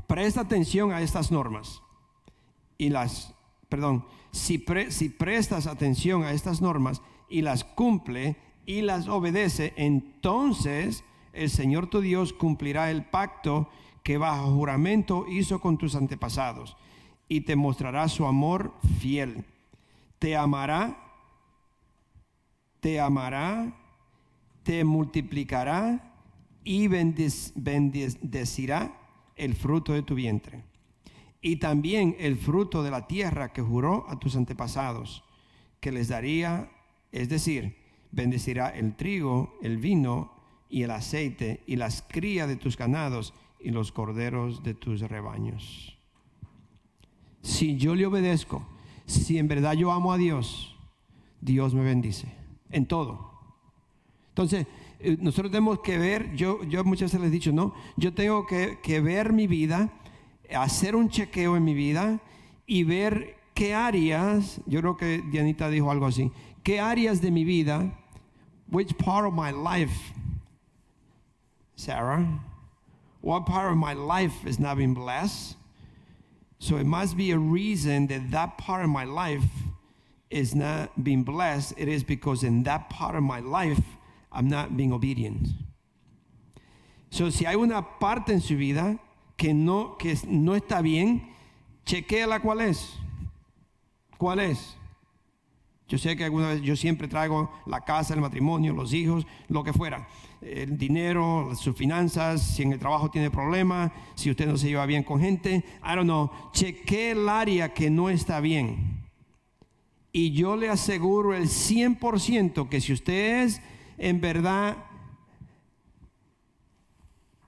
Presta atención a estas normas y las, perdón, si, si prestas atención a estas normas y las cumple y las obedece, entonces el Señor tu Dios cumplirá el pacto que bajo juramento hizo con tus antepasados y te mostrará su amor fiel. Te amará, te amará, te multiplicará y bendecirá el fruto de tu vientre. Y también el fruto de la tierra que juró a tus antepasados, que les daría, es decir, bendecirá el trigo, el vino y el aceite y las crías de tus ganados y los corderos de tus rebaños. Si yo le obedezco, si en verdad yo amo a Dios, Dios me bendice en todo. Entonces, eh, nosotros tenemos que ver, yo, yo muchas veces les he dicho, no, yo tengo que, que ver mi vida, hacer un chequeo en mi vida y ver qué áreas, yo creo que Dianita dijo algo así, qué áreas de mi vida, which part of my life, Sarah, what part of my life is not being blessed? So it must be a reason that that part of my life is not being blessed. It is because in that part of my life, I'm not being obedient. So, si hay una parte en su vida que no, que no está bien, chequea cuál es. ¿Cuál es? Yo sé que alguna vez yo siempre traigo la casa, el matrimonio, los hijos, lo que fuera. El dinero, sus finanzas, si en el trabajo tiene problemas, si usted no se lleva bien con gente. I don't know. Chequee el área que no está bien. Y yo le aseguro el 100% que si usted es en verdad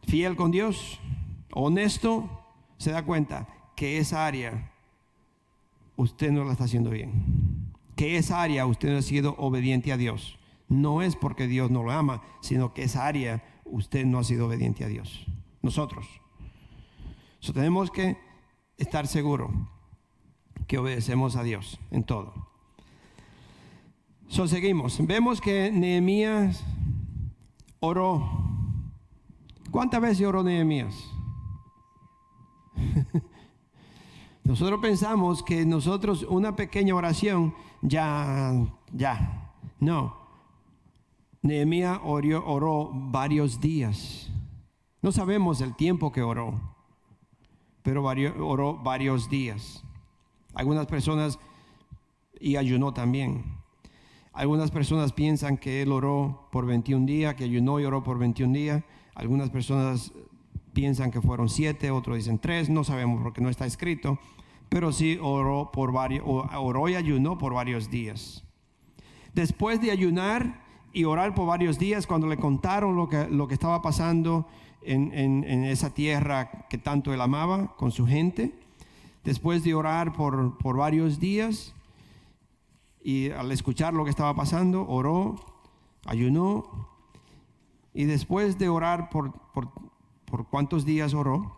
fiel con Dios, honesto, se da cuenta que esa área usted no la está haciendo bien. Que esa área usted no ha sido obediente a Dios. No es porque Dios no lo ama, sino que esa área usted no ha sido obediente a Dios. Nosotros. tenemos que estar seguros que obedecemos a Dios en todo. So, seguimos. Vemos que Nehemías oró. ¿Cuántas veces oró Nehemías? nosotros pensamos que nosotros una pequeña oración ya, ya. No. Nehemías oró, oró varios días. No sabemos el tiempo que oró, pero oró varios días. Algunas personas, y ayunó también. Algunas personas piensan que él oró por 21 días, que ayunó y oró por 21 días. Algunas personas piensan que fueron siete, otros dicen tres, no sabemos porque no está escrito, pero sí oró, por varios, oró y ayunó por varios días. Después de ayunar y orar por varios días, cuando le contaron lo que, lo que estaba pasando en, esa tierra que tanto él amaba con su gente, después de orar por, por varios días y al escuchar lo que estaba pasando, oró, ayunó y después de orar por, por, por cuántos días oró,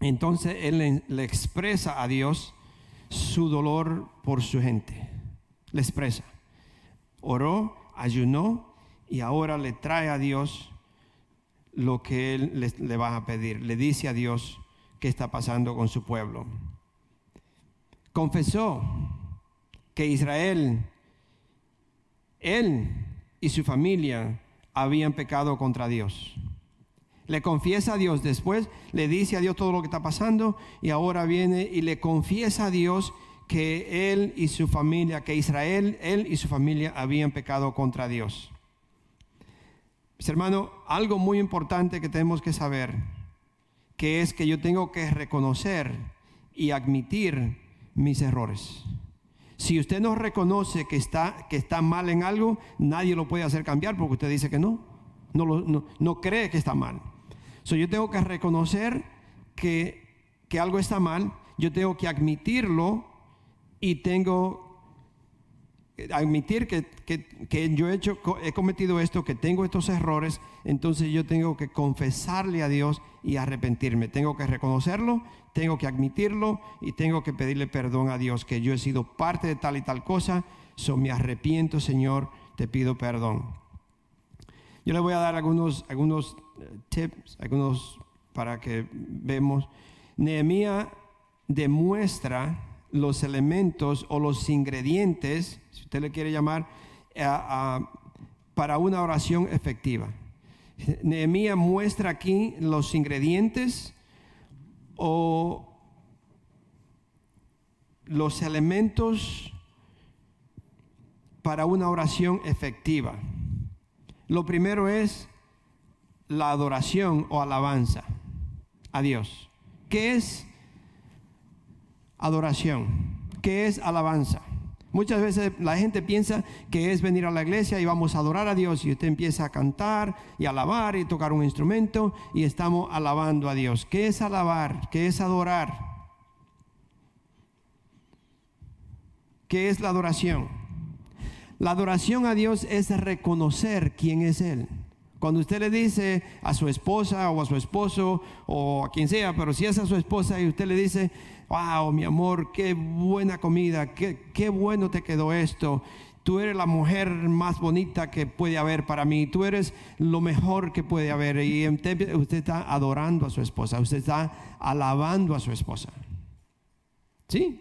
entonces él le, expresa a Dios su dolor por su gente. Le expresa. Oró, ayunó y ahora le trae a Dios lo que él le, le va a pedir. Le dice a Dios qué está pasando con su pueblo. Confesó que Israel, él y su familia habían pecado contra Dios. Le confiesa a Dios, después le dice a Dios todo lo que está pasando y ahora viene y le confiesa a Dios que él y su familia, que Israel, él y su familia habían pecado contra Dios. Mis hermanos, algo muy importante que tenemos que saber, que es que yo tengo que reconocer y admitir mis errores. Si usted no reconoce que está, que está mal en algo, nadie lo puede hacer cambiar porque usted dice que no, no, no, no cree que está mal. So, yo tengo que reconocer que, que algo está mal, yo tengo que admitirlo y tengo admitir que, que, que, yo he, hecho, he cometido esto, que tengo estos errores, entonces yo tengo que confesarle a Dios y arrepentirme. Tengo que reconocerlo, tengo que admitirlo y tengo que pedirle perdón a Dios, que yo he sido parte de tal y tal cosa. So, me arrepiento, Señor, te pido perdón. Yo le voy a dar algunos, algunos eh, tips, algunos para que vemos. Nehemías demuestra los elementos o los ingredientes, si usted le quiere llamar, para una oración efectiva. Nehemías muestra aquí los ingredientes o los elementos para una oración efectiva. Lo primero es la adoración o alabanza a Dios. ¿Qué es adoración? ¿Qué es alabanza? Muchas veces la gente piensa que es venir a la iglesia y vamos a adorar a Dios y usted empieza a cantar y alabar y tocar un instrumento y estamos alabando a Dios. ¿Qué es alabar? ¿Qué es adorar? ¿Qué es la adoración? La adoración a Dios es reconocer quién es Él. Cuando usted le dice a su esposa o a su esposo o a quien sea, pero si es a su esposa y usted le dice, wow, mi amor, qué buena comida, qué, qué bueno te quedó esto, tú eres la mujer más bonita que puede haber para mí, tú eres lo mejor que puede haber. Y usted está adorando a su esposa, usted está alabando a su esposa. ¿Sí?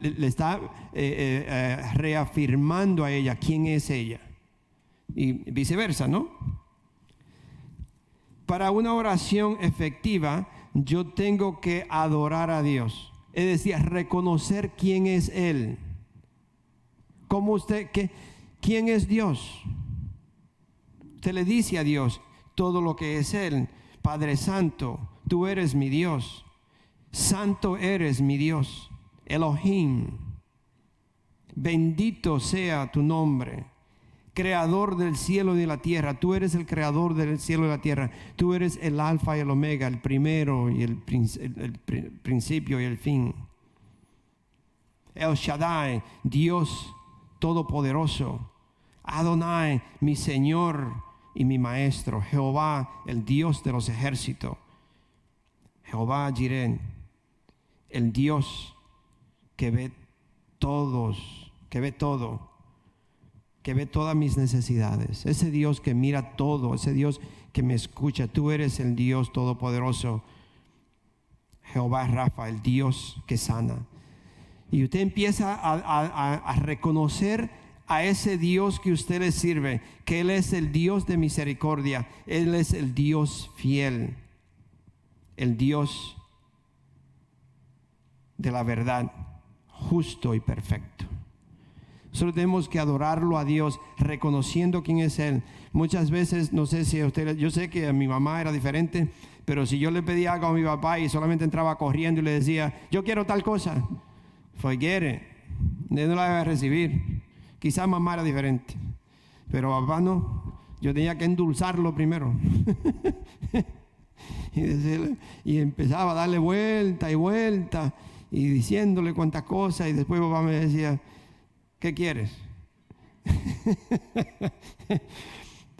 le, está eh, eh, eh, reafirmando a ella quién es ella. Y viceversa, ¿no? Para una oración efectiva, yo tengo que adorar a Dios. Es decir, reconocer quién es Él. ¿Cómo usted, qué, quién es Dios? Usted le dice a Dios todo lo que es Él. Padre Santo, tú eres mi Dios. Santo eres mi Dios. Elohim, bendito sea tu nombre, creador del cielo y de la tierra. Tú eres el creador del cielo y la tierra. Tú eres el alfa y el omega, el primero y el, principio y el fin. El Shaddai, Dios todopoderoso. Adonai, mi Señor y mi Maestro. Jehová, el Dios de los ejércitos. Jehová Jirén, el Dios que ve todos, que ve todo, que ve todas mis necesidades. Ese Dios que mira todo, ese Dios que me escucha. Tú eres el Dios todopoderoso. Jehová Rafa, el Dios que sana. Y usted empieza a, a, reconocer a ese Dios que usted le sirve, que Él es el Dios de misericordia, Él es el Dios fiel, el Dios de la verdad, justo y perfecto. Solo tenemos que adorarlo a Dios, reconociendo quién es Él. Muchas veces, no sé si a usted, yo sé que a mi mamá era diferente, pero si yo le pedía algo a mi papá y solamente entraba corriendo y le decía, yo quiero tal cosa, forget no la iba a recibir. Quizás mamá era diferente, pero papá no. Yo tenía que endulzarlo primero. y, y empezaba a darle vuelta y vuelta y diciéndole cuantas cosas y después papá me decía, ¿qué quieres?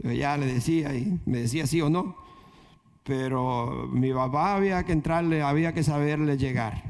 Ya le decía y me decía sí o no, pero mi papá había que entrarle, había que saberle llegar.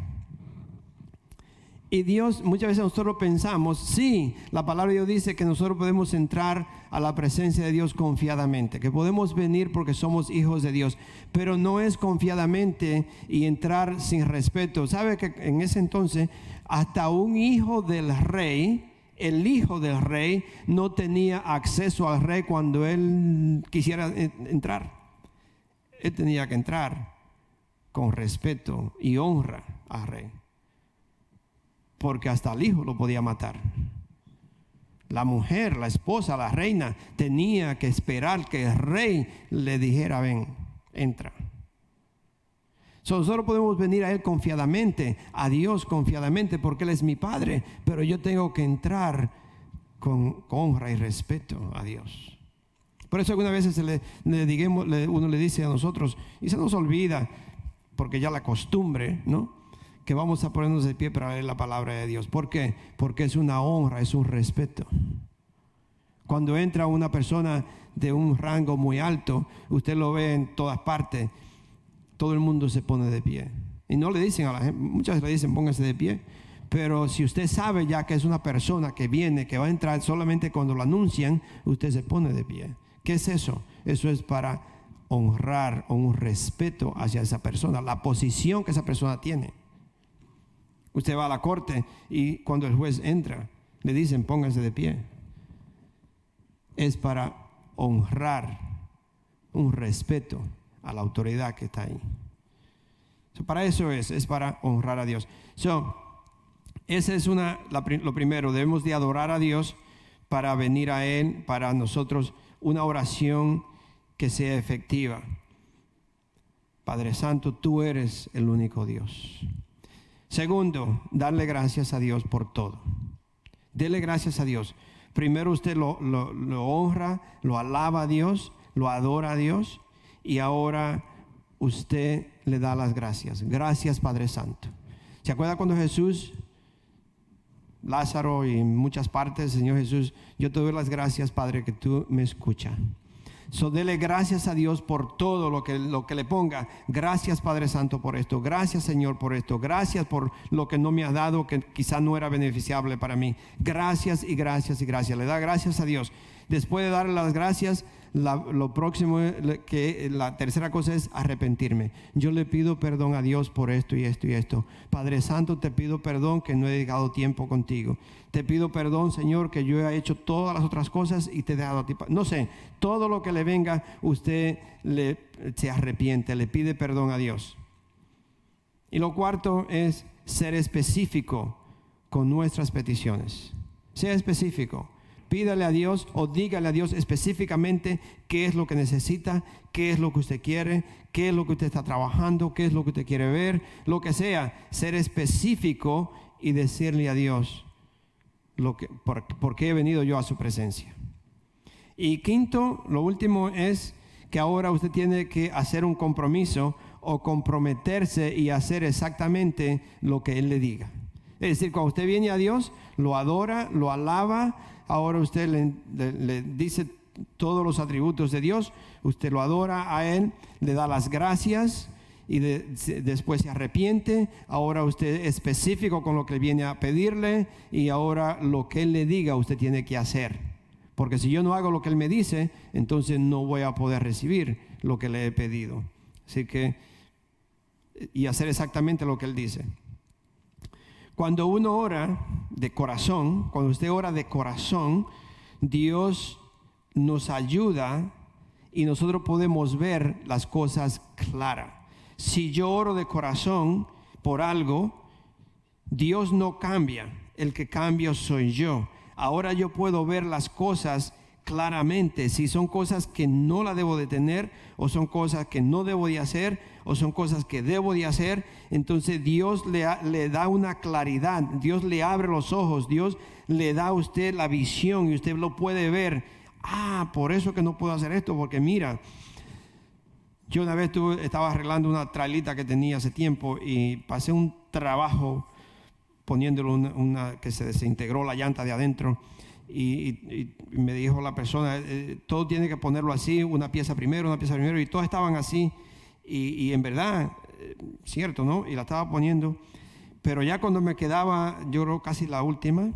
Y Dios, muchas veces nosotros pensamos, sí, la palabra de Dios dice que nosotros podemos entrar a la presencia de Dios confiadamente, que podemos venir porque somos hijos de Dios, pero no es confiadamente y entrar sin respeto. ¿Sabe que en ese entonces hasta un hijo del rey, el hijo del rey, no tenía acceso al rey cuando él quisiera entrar? Él tenía que entrar con respeto y honra al rey porque hasta el hijo lo podía matar. La mujer, la esposa, la reina, tenía que esperar que el rey le dijera, ven, entra. Nosotros podemos venir a Él confiadamente, a Dios confiadamente, porque Él es mi Padre, pero yo tengo que entrar con, honra y respeto a Dios. Por eso algunas veces le, uno le dice a nosotros, y se nos olvida, porque ya la costumbre, ¿no? que vamos a ponernos de pie para leer la palabra de Dios. ¿Por qué? Porque es una honra, es un respeto. Cuando entra una persona de un rango muy alto, usted lo ve en todas partes, todo el mundo se pone de pie. Y no le dicen a la gente, muchas le dicen póngase de pie, pero si usted sabe ya que es una persona que viene, que va a entrar solamente cuando lo anuncian, usted se pone de pie. ¿Qué es eso? Eso es para honrar un respeto hacia esa persona, la posición que esa persona tiene. Usted va a la corte y cuando el juez entra, le dicen pónganse de pie. Es para honrar un respeto a la autoridad que está ahí. para eso es, es para honrar a Dios. So, esa es una, lo primero, debemos de adorar a Dios para venir a Él, para nosotros una oración que sea efectiva. Padre Santo, tú eres el único Dios. Segundo, darle gracias a Dios por todo. Dele gracias a Dios. Primero usted lo, honra, lo alaba a Dios, lo adora a Dios y ahora usted le da las gracias. Gracias Padre Santo. ¿Se acuerda cuando Jesús, Lázaro y en muchas partes, Señor Jesús, yo te doy las gracias Padre que tú me escuchas? So, dele gracias a Dios por todo lo que, lo que le ponga. Gracias Padre Santo por esto. Gracias Señor por esto. Gracias por lo que no me ha dado, que quizá no era beneficiable para mí. Gracias y gracias y gracias. Le da gracias a Dios. Después de darle las gracias, lo próximo, que la tercera cosa es arrepentirme. Yo le pido perdón a Dios por esto y esto y esto. Padre Santo, te pido perdón que no he dedicado tiempo contigo. Te pido perdón, Señor, que yo he hecho todas las otras cosas y te he dejado a ti. No sé, todo lo que le venga, usted se arrepiente, le pide perdón a Dios. Y lo cuarto es ser específico con nuestras peticiones. Sea específico. Pídale a Dios o dígale a Dios específicamente qué es lo que necesita, qué es lo que usted quiere, qué es lo que usted está trabajando, qué es lo que usted quiere ver, lo que sea. Ser específico y decirle a Dios lo que, por, por qué he venido yo a su presencia. Y quinto, lo último es que ahora usted tiene que hacer un compromiso o comprometerse y hacer exactamente lo que Él le diga. Es decir, cuando usted viene a Dios, lo adora, lo alaba, ahora usted le, dice todos los atributos de Dios, usted lo adora a Él, le da las gracias y después se arrepiente, ahora usted es específico con lo que viene a pedirle y ahora lo que Él le diga usted tiene que hacer. Porque si yo no hago lo que Él me dice, entonces no voy a poder recibir lo que le he pedido. Así que, y hacer exactamente lo que Él dice. Cuando uno ora de corazón, cuando usted ora de corazón, Dios nos ayuda y nosotros podemos ver las cosas claras. Si yo oro de corazón por algo Dios no cambia, el que cambia soy yo. Ahora yo puedo ver las cosas claramente, si son cosas que no la debo de tener, o son cosas que no debo de hacer, o son cosas que debo de hacer, entonces Dios le, le da una claridad, Dios le abre los ojos, Dios le da a usted la visión y usted lo puede ver. Ah, por eso que no puedo hacer esto, porque mira, yo una vez estaba arreglando una trailita que tenía hace tiempo y pasé un trabajo poniéndolo una, que se desintegró la llanta de adentro y, me dijo la persona, eh, todo tiene que ponerlo así, una pieza primero, una pieza primero, y todas estaban así, y, en verdad, eh, cierto, ¿no? Y la estaba poniendo, pero ya cuando me quedaba, yo creo casi la última,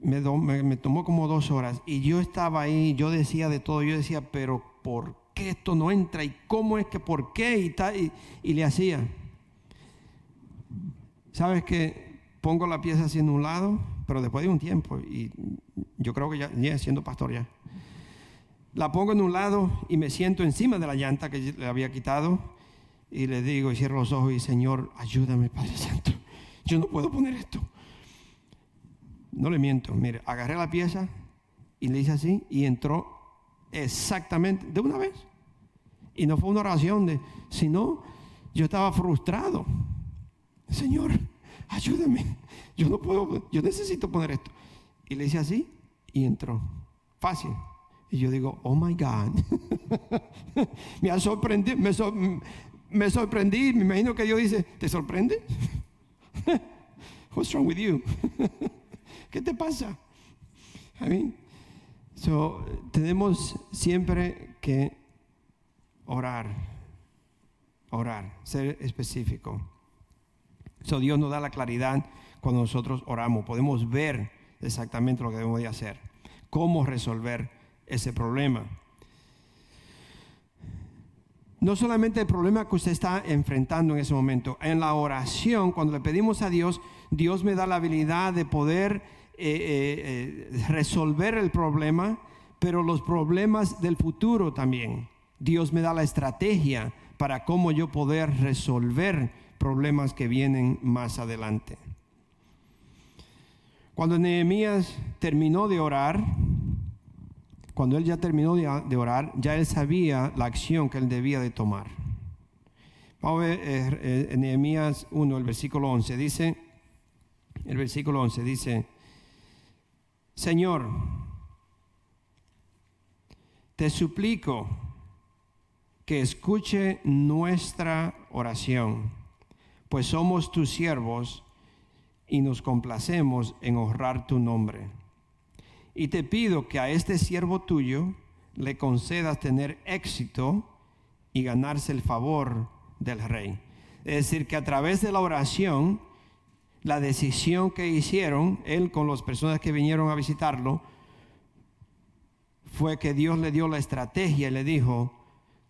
me, tomó como dos horas, y yo estaba ahí, yo decía de todo, yo decía, pero ¿por qué esto no entra? ¿Y cómo es que por qué? Y, y le hacía. ¿Sabes que pongo la pieza así en un lado? Pero después de un tiempo, y yo creo que ya, siendo pastor ya, la pongo en un lado y me siento encima de la llanta que le había quitado y le digo y cierro los ojos y Señor, ayúdame Padre Santo, yo no puedo poner esto. No le miento, mire, agarré la pieza y le hice así y entró exactamente de una vez. Y no fue una oración de, sino yo estaba frustrado. Señor, ayúdame, yo no puedo, yo necesito poner esto. Y le hice así y entró. Fácil. Y yo digo, oh my God. me ha sorprendido, me, sorprendí, me imagino que Dios dice, ¿te sorprende? What's wrong with you? ¿Qué te pasa? I so, tenemos siempre que orar, orar, ser específico. So, Dios nos da la claridad cuando nosotros oramos. Podemos ver exactamente lo que debemos de hacer, cómo resolver ese problema. No solamente el problema que usted está enfrentando en ese momento, en la oración, cuando le pedimos a Dios, Dios me da la habilidad de poder eh, eh, eh, resolver el problema, pero los problemas del futuro también. Dios me da la estrategia para cómo yo poder resolver problemas que vienen más adelante. Cuando Nehemías terminó de orar, cuando él ya terminó de, orar, ya él sabía la acción que él debía de tomar. Vamos a ver eh, eh, Nehemías 1, el versículo 11, dice, el versículo 11 dice, Señor, te suplico que escuche nuestra oración pues somos tus siervos y nos complacemos en honrar tu nombre. Y te pido que a este siervo tuyo le concedas tener éxito y ganarse el favor del rey. Es decir, que a través de la oración, la decisión que hicieron él con las personas que vinieron a visitarlo, fue que Dios le dio la estrategia y le dijo,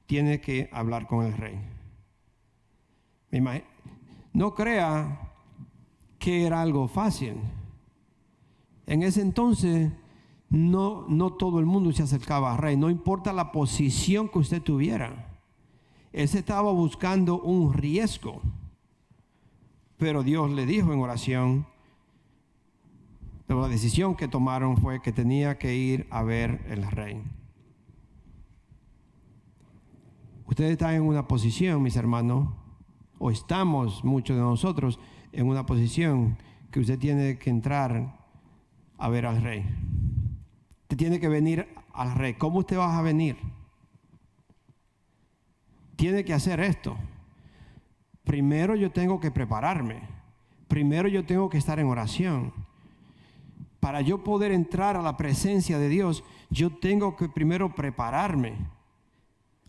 tiene que hablar con el rey. No crea que era algo fácil. En ese entonces no, no todo el mundo se acercaba al rey, no importa la posición que usted tuviera. Él se estaba buscando un riesgo. Pero Dios le dijo en oración, la decisión que tomaron fue que tenía que ir a ver el rey. Ustedes están en una posición, mis hermanos, o estamos muchos de nosotros en una posición que usted tiene que entrar a ver al rey. Usted tiene que venir al rey. ¿Cómo usted va a venir? Tiene que hacer esto. Primero yo tengo que prepararme. Primero yo tengo que estar en oración. Para yo poder entrar a la presencia de Dios, yo tengo que primero prepararme,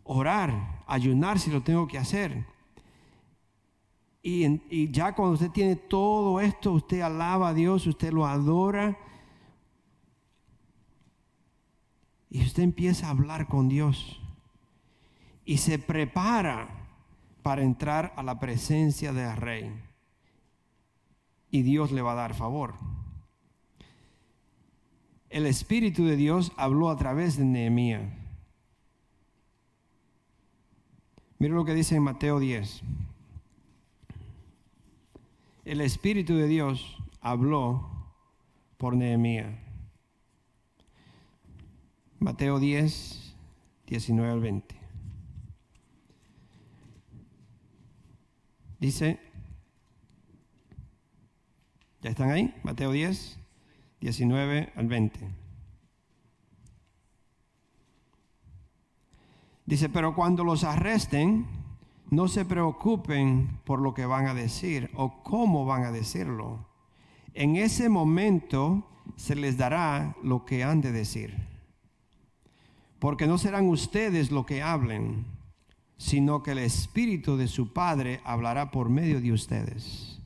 orar, ayunar si lo tengo que hacer. Y, ya cuando usted tiene todo esto, usted alaba a Dios, usted lo adora. Y usted empieza a hablar con Dios. Y se prepara para entrar a la presencia del rey. Y Dios le va a dar favor. El Espíritu de Dios habló a través de Nehemías. Mira lo que dice en Mateo 10. El Espíritu de Dios habló por Nehemías. Mateo 10, 19 al 20. Dice, ¿ya están ahí? Mateo 10, 19 al 20. Dice, pero cuando los arresten, no se preocupen por lo que van a decir o cómo van a decirlo. En ese momento se les dará lo que han de decir. Porque no serán ustedes lo que hablen, sino que el Espíritu de su Padre hablará por medio de ustedes.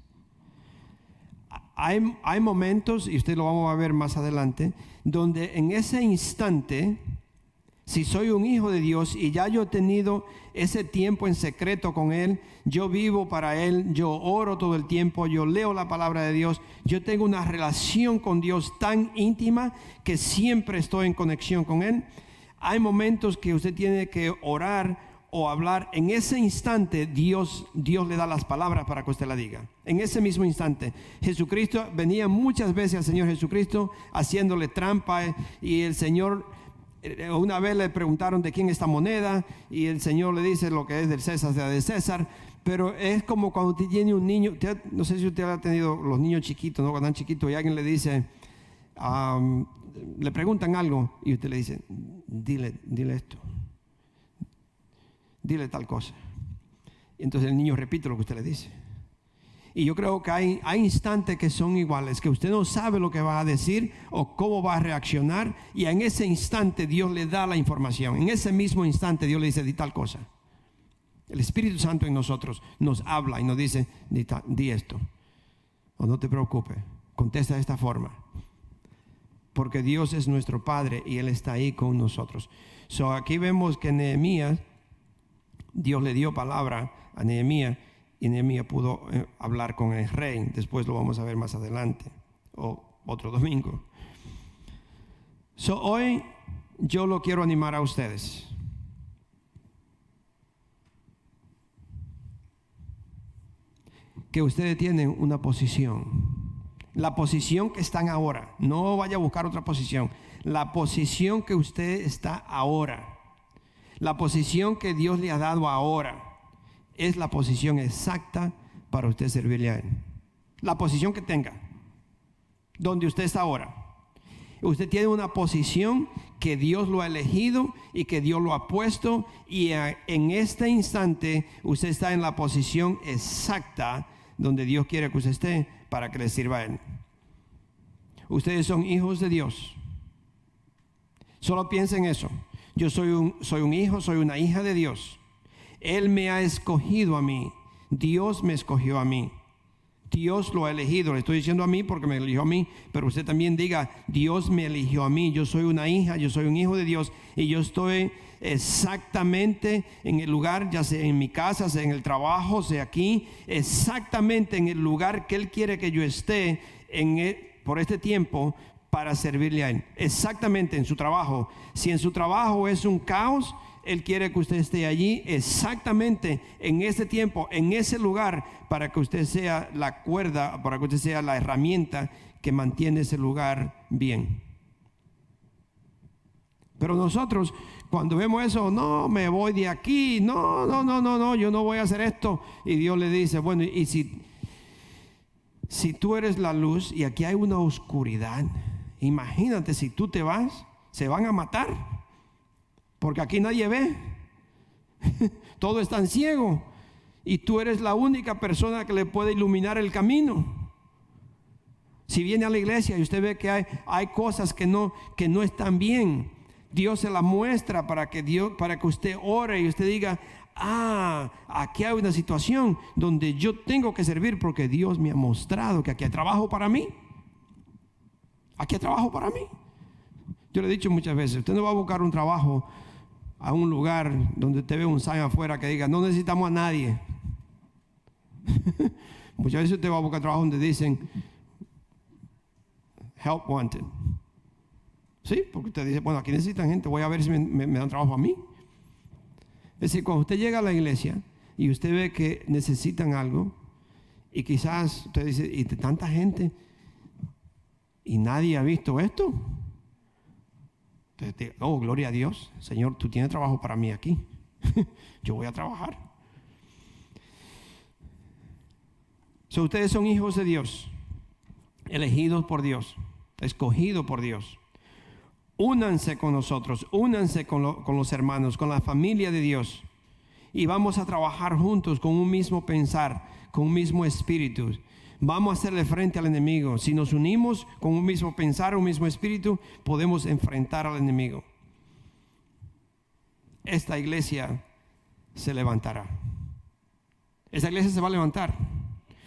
Hay, momentos, y usted lo vamos a ver más adelante, donde en ese instante si soy un hijo de Dios y ya yo he tenido ese tiempo en secreto con Él, yo vivo para Él, yo oro todo el tiempo, yo leo la palabra de Dios, yo tengo una relación con Dios tan íntima que siempre estoy en conexión con Él. Hay momentos que usted tiene que orar o hablar, en ese instante Dios, Dios le da las palabras para que usted la diga. En ese mismo instante. Jesucristo venía muchas veces al Señor Jesucristo haciéndole trampa y el Señor eh, una vez le preguntaron de quién esta moneda y el Señor le dice lo que es del César, sea de César. Pero es como cuando tiene un niño, no sé si usted ha tenido los niños chiquitos, ¿no? cuando están chiquitos y alguien le dice, le preguntan algo y usted le dice, dile, dile esto, dile tal cosa. Y entonces el niño repite lo que usted le dice. Y yo creo que hay, hay instantes que son iguales, que usted no sabe lo que va a decir o cómo va a reaccionar. Y en ese instante Dios le da la información. En ese mismo instante Dios le dice, di tal cosa. El Espíritu Santo en nosotros nos habla y nos dice, di, esto. O no te preocupes, contesta de esta forma. Porque Dios es nuestro Padre y Él está ahí con nosotros. So aquí vemos que Nehemías, Dios le dio palabra a Nehemías y Nehemías pudo eh, hablar con el rey. Después lo vamos a ver más adelante o otro domingo. So, hoy yo lo quiero animar a ustedes. Que ustedes tienen una posición. La posición que están ahora. No vaya a buscar otra posición. La posición que usted está ahora. La posición que Dios le ha dado ahora es la posición exacta para usted servirle a Él. La posición que tenga, donde usted está ahora. Usted tiene una posición que Dios lo ha elegido y que Dios lo ha puesto y en este instante usted está en la posición exacta donde Dios quiere que usted esté para que le sirva a Él. Ustedes son hijos de Dios. Solo piensen eso. Yo soy un, soy un hijo, soy una hija de Dios. Él me ha escogido a mí. Dios me escogió a mí. Dios lo ha elegido. Le estoy diciendo a mí porque me eligió a mí, pero usted también diga, Dios me eligió a mí. Yo soy una hija, yo soy un hijo de Dios y yo estoy exactamente en el lugar, ya sea en mi casa, sea en el trabajo, sea aquí, exactamente en el lugar que Él quiere que yo esté e, por este tiempo para servirle a Él. Exactamente en su trabajo. Si en su trabajo es un caos, él quiere que usted esté allí exactamente en ese tiempo, en ese lugar, para que usted sea la cuerda, para que usted sea la herramienta que mantiene ese lugar bien. Pero nosotros, cuando vemos eso, no, me voy de aquí, no, no, no, no, no, yo no voy a hacer esto. Y Dios le dice, bueno, y si, si tú eres la luz y aquí hay una oscuridad, imagínate si tú te vas, se van a matar. Porque aquí nadie ve. Todo es tan ciego. Y tú eres la única persona que le puede iluminar el camino. Si viene a la iglesia y usted ve que hay, hay cosas que no, que no están bien, Dios se la muestra para que, Dios, para que usted ore y usted diga, ah, aquí hay una situación donde yo tengo que servir porque Dios me ha mostrado que aquí hay trabajo para mí. Aquí hay trabajo para mí. Yo le he dicho muchas veces, usted no va a buscar un trabajo a un lugar donde usted ve un sign afuera que diga, no necesitamos a nadie. Muchas veces usted va a buscar trabajo donde dicen, help wanted. Sí, porque usted dice, bueno, aquí necesitan gente, voy a ver si me, dan trabajo a mí. Es decir, cuando usted llega a la iglesia y usted ve que necesitan algo Y quizás usted dice, y de tanta gente, y nadie ha visto esto. Oh, gloria a Dios, Señor, tú tienes trabajo para mí aquí. Yo voy a trabajar. So, ustedes son hijos de Dios, elegidos por Dios, escogidos por Dios. Únanse con nosotros, únanse con, con los hermanos, con la familia de Dios. Y vamos a trabajar juntos con un mismo pensar, con un mismo espíritu. Vamos a hacerle frente al enemigo. Si nos unimos con un mismo pensar, un mismo espíritu, podemos enfrentar al enemigo. Esta iglesia se levantará. Esta iglesia se va a levantar.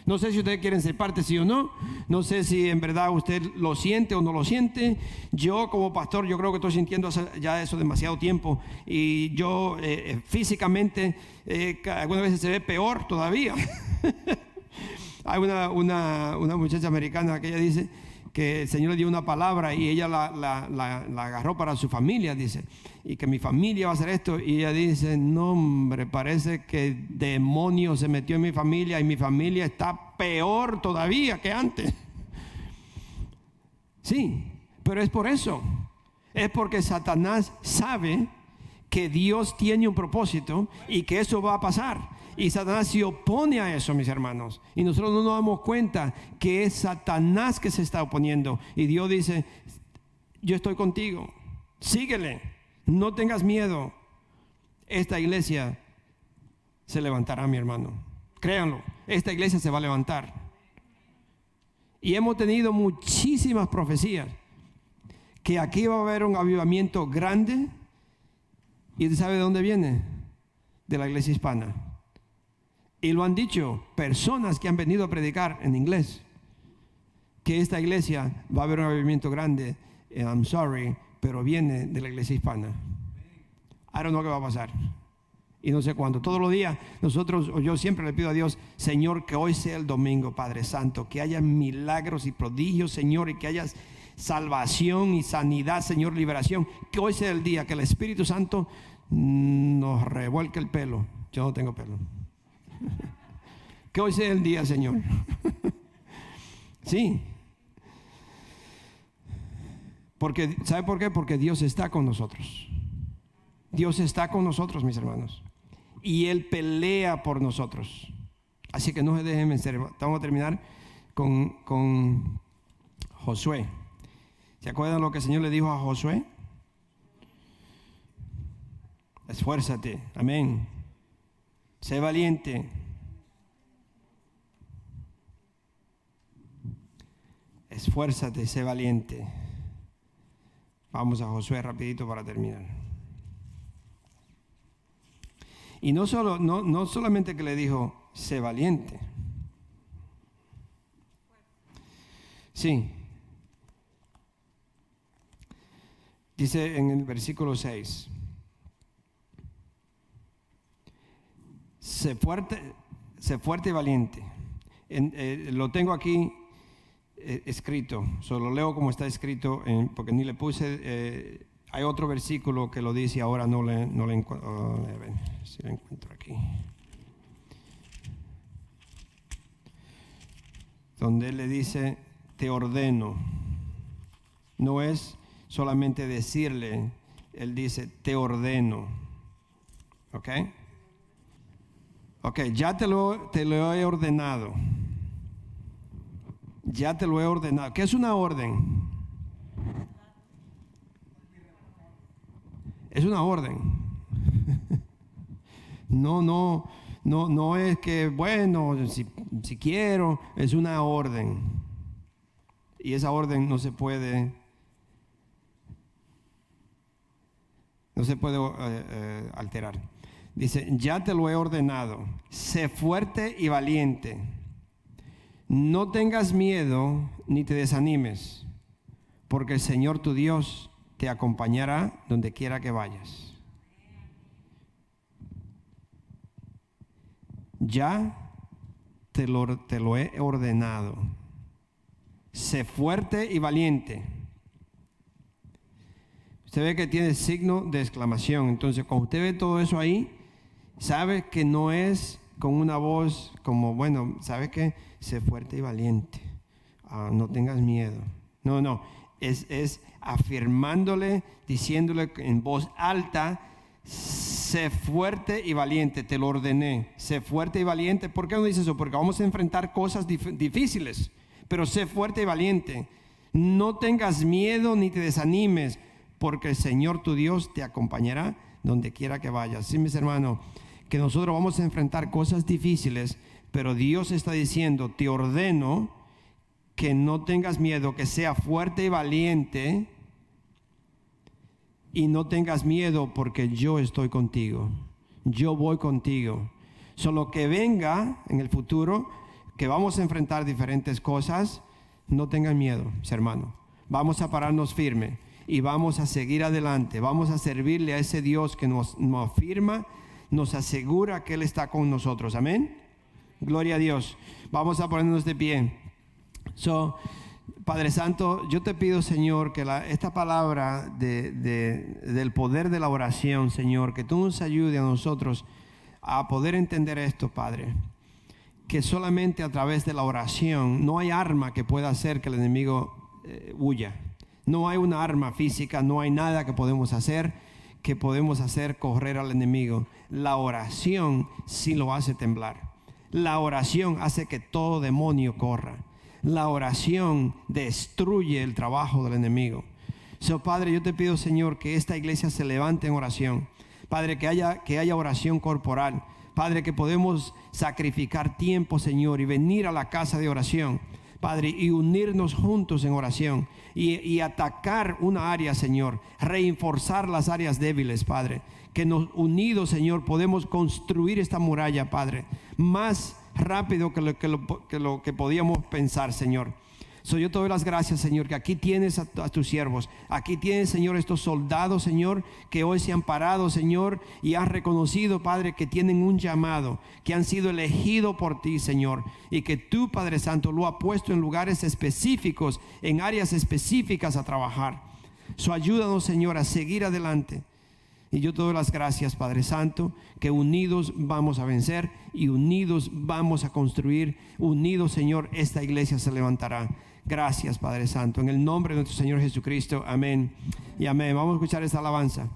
No sé si ustedes quieren ser parte, sí o no. No sé si en verdad usted lo siente o no lo siente. Yo como pastor, yo creo que estoy sintiendo ya eso demasiado tiempo. Y yo eh, eh, físicamente, eh, algunas veces se ve peor todavía. Hay una, una, una muchacha americana que ella dice, que el Señor le dio una palabra y ella la, la, agarró para su familia, dice, y que mi familia va a hacer esto. Y ella dice, no hombre, parece que demonio se metió en mi familia y mi familia está peor todavía que antes. Sí, pero es por eso. Es porque Satanás sabe que Dios tiene un propósito y que eso va a pasar. Y Satanás se opone a eso, mis hermanos. Y nosotros no nos damos cuenta que es Satanás que se está oponiendo. Y Dios dice, yo estoy contigo, síguele, no tengas miedo. Esta iglesia se levantará, mi hermano. Créanlo, esta iglesia se va a levantar. Y hemos tenido muchísimas profecías que aquí va a haber un avivamiento grande. ¿Y sabe de dónde viene? De la iglesia hispana. Y lo han dicho personas que han venido a predicar en inglés. Que esta iglesia va a haber un movimiento grande. Eh, I'm sorry, pero viene de la iglesia hispana. I don't know qué va a pasar. Y no sé cuándo. Todos los días nosotros, yo siempre le pido a Dios, Señor, que hoy sea el domingo, Padre Santo, que haya milagros y prodigios, Señor, y que haya salvación y sanidad, Señor, liberación. Que hoy sea el día que el Espíritu Santo nos revuelque el pelo. Yo no tengo pelo. Que hoy sea el día, Señor. Sí. Porque, ¿sabe por qué? Porque Dios está con nosotros. Dios está con nosotros, mis hermanos. Y Él pelea por nosotros. Así que no se dejen vencer. Vamos a terminar con, con Josué. ¿Se acuerdan lo que el Señor le dijo a Josué? Esfuérzate. Amén. Sé valiente. esfuérzate, sé valiente. Vamos a Josué rapidito para terminar. Y no, solo, no, no solamente que le dijo, sé valiente. Sí. Dice en el versículo 6. Sé fuerte, sé fuerte y valiente. Eh, lo tengo aquí eh, escrito, solo leo como está escrito, porque ni le puse, eh, hay otro versículo que lo dice, ahora no le, no le encuentro, oh, si lo encuentro aquí. Donde él le dice, te ordeno. No es solamente decirle, él dice, te ordeno. ¿Ok? Ok, ya te lo, te lo he ordenado ya te lo he ordenado. ¿Qué es una orden? Es una orden. No, no, no, no es que, bueno, si, si quiero, es una orden. Y esa orden no se puede, no se puede eh, eh, alterar. Dice, ya te lo he ordenado, sé fuerte y valiente no tengas miedo ni te desanimes, porque el Señor tu Dios te acompañará donde quiera que vayas. Ya te lo, te lo he ordenado. Sé fuerte y valiente. Usted ve que tiene signo de exclamación. Entonces, cuando usted ve todo eso ahí, sabe que no es con una voz como, bueno, ¿sabes qué? Sé fuerte y valiente. Ah, no tengas miedo. No, no. Es, es afirmándole, diciéndole en voz alta, sé fuerte y valiente, te lo ordené. Sé fuerte y valiente. ¿Por qué no dice eso? Porque vamos a enfrentar cosas difíciles, pero sé fuerte y valiente. No tengas miedo ni te desanimes, porque el Señor tu Dios te acompañará donde quiera que vayas. Sí, mis hermanos, que nosotros vamos a enfrentar cosas difíciles, pero Dios está diciendo, te ordeno que no tengas miedo, que sea fuerte y valiente y no tengas miedo porque yo estoy contigo. Yo voy contigo. Solo que venga en el futuro, que vamos a enfrentar diferentes cosas, no tengan miedo, hermano. Vamos a pararnos firme y vamos a seguir adelante. Vamos a servirle a ese Dios que nos, nos afirma, nos asegura que Él está con nosotros. Amén. Gloria a Dios. Vamos a ponernos de pie. So, Padre Santo, yo te pido, Señor, que esta palabra del poder de la oración, Señor, que tú nos ayude a nosotros a poder entender esto, Padre. Que solamente a través de la oración no hay arma que pueda hacer que el enemigo eh, huya. No hay una arma física, no hay nada que podemos hacer que podemos hacer correr al enemigo. La oración sí lo hace temblar. La oración hace que todo demonio corra la oración destruye el trabajo del enemigo. So, Padre, yo te pido, Señor, que esta iglesia se levante en oración. Padre, que haya, que haya oración corporal. Padre, que podemos sacrificar tiempo, Señor, y venir a la casa de oración. Padre, y unirnos juntos en oración y, y, atacar una área, Señor, reforzar las áreas débiles, Padre. Que nos unidos, Señor, podemos construir esta muralla, Padre, más rápido que lo que, lo, que, podíamos pensar, Señor. Soy yo te doy las gracias, Señor, que aquí tienes a, tus siervos. Aquí tienes, Señor, estos soldados, Señor, que hoy se han parado, Señor, y has reconocido, Padre, que tienen un llamado, que han sido elegidos por ti, Señor, y que tú, Padre Santo, lo ha puesto en lugares específicos, en áreas específicas a trabajar. So ayúdanos, Señor, a seguir adelante. Y yo te doy las gracias, Padre Santo, que unidos vamos a vencer y unidos vamos a construir. Unidos, Señor, esta iglesia se levantará. Gracias, Padre Santo. En el nombre de nuestro Señor Jesucristo. Amén. Y amén. Vamos a escuchar esta alabanza.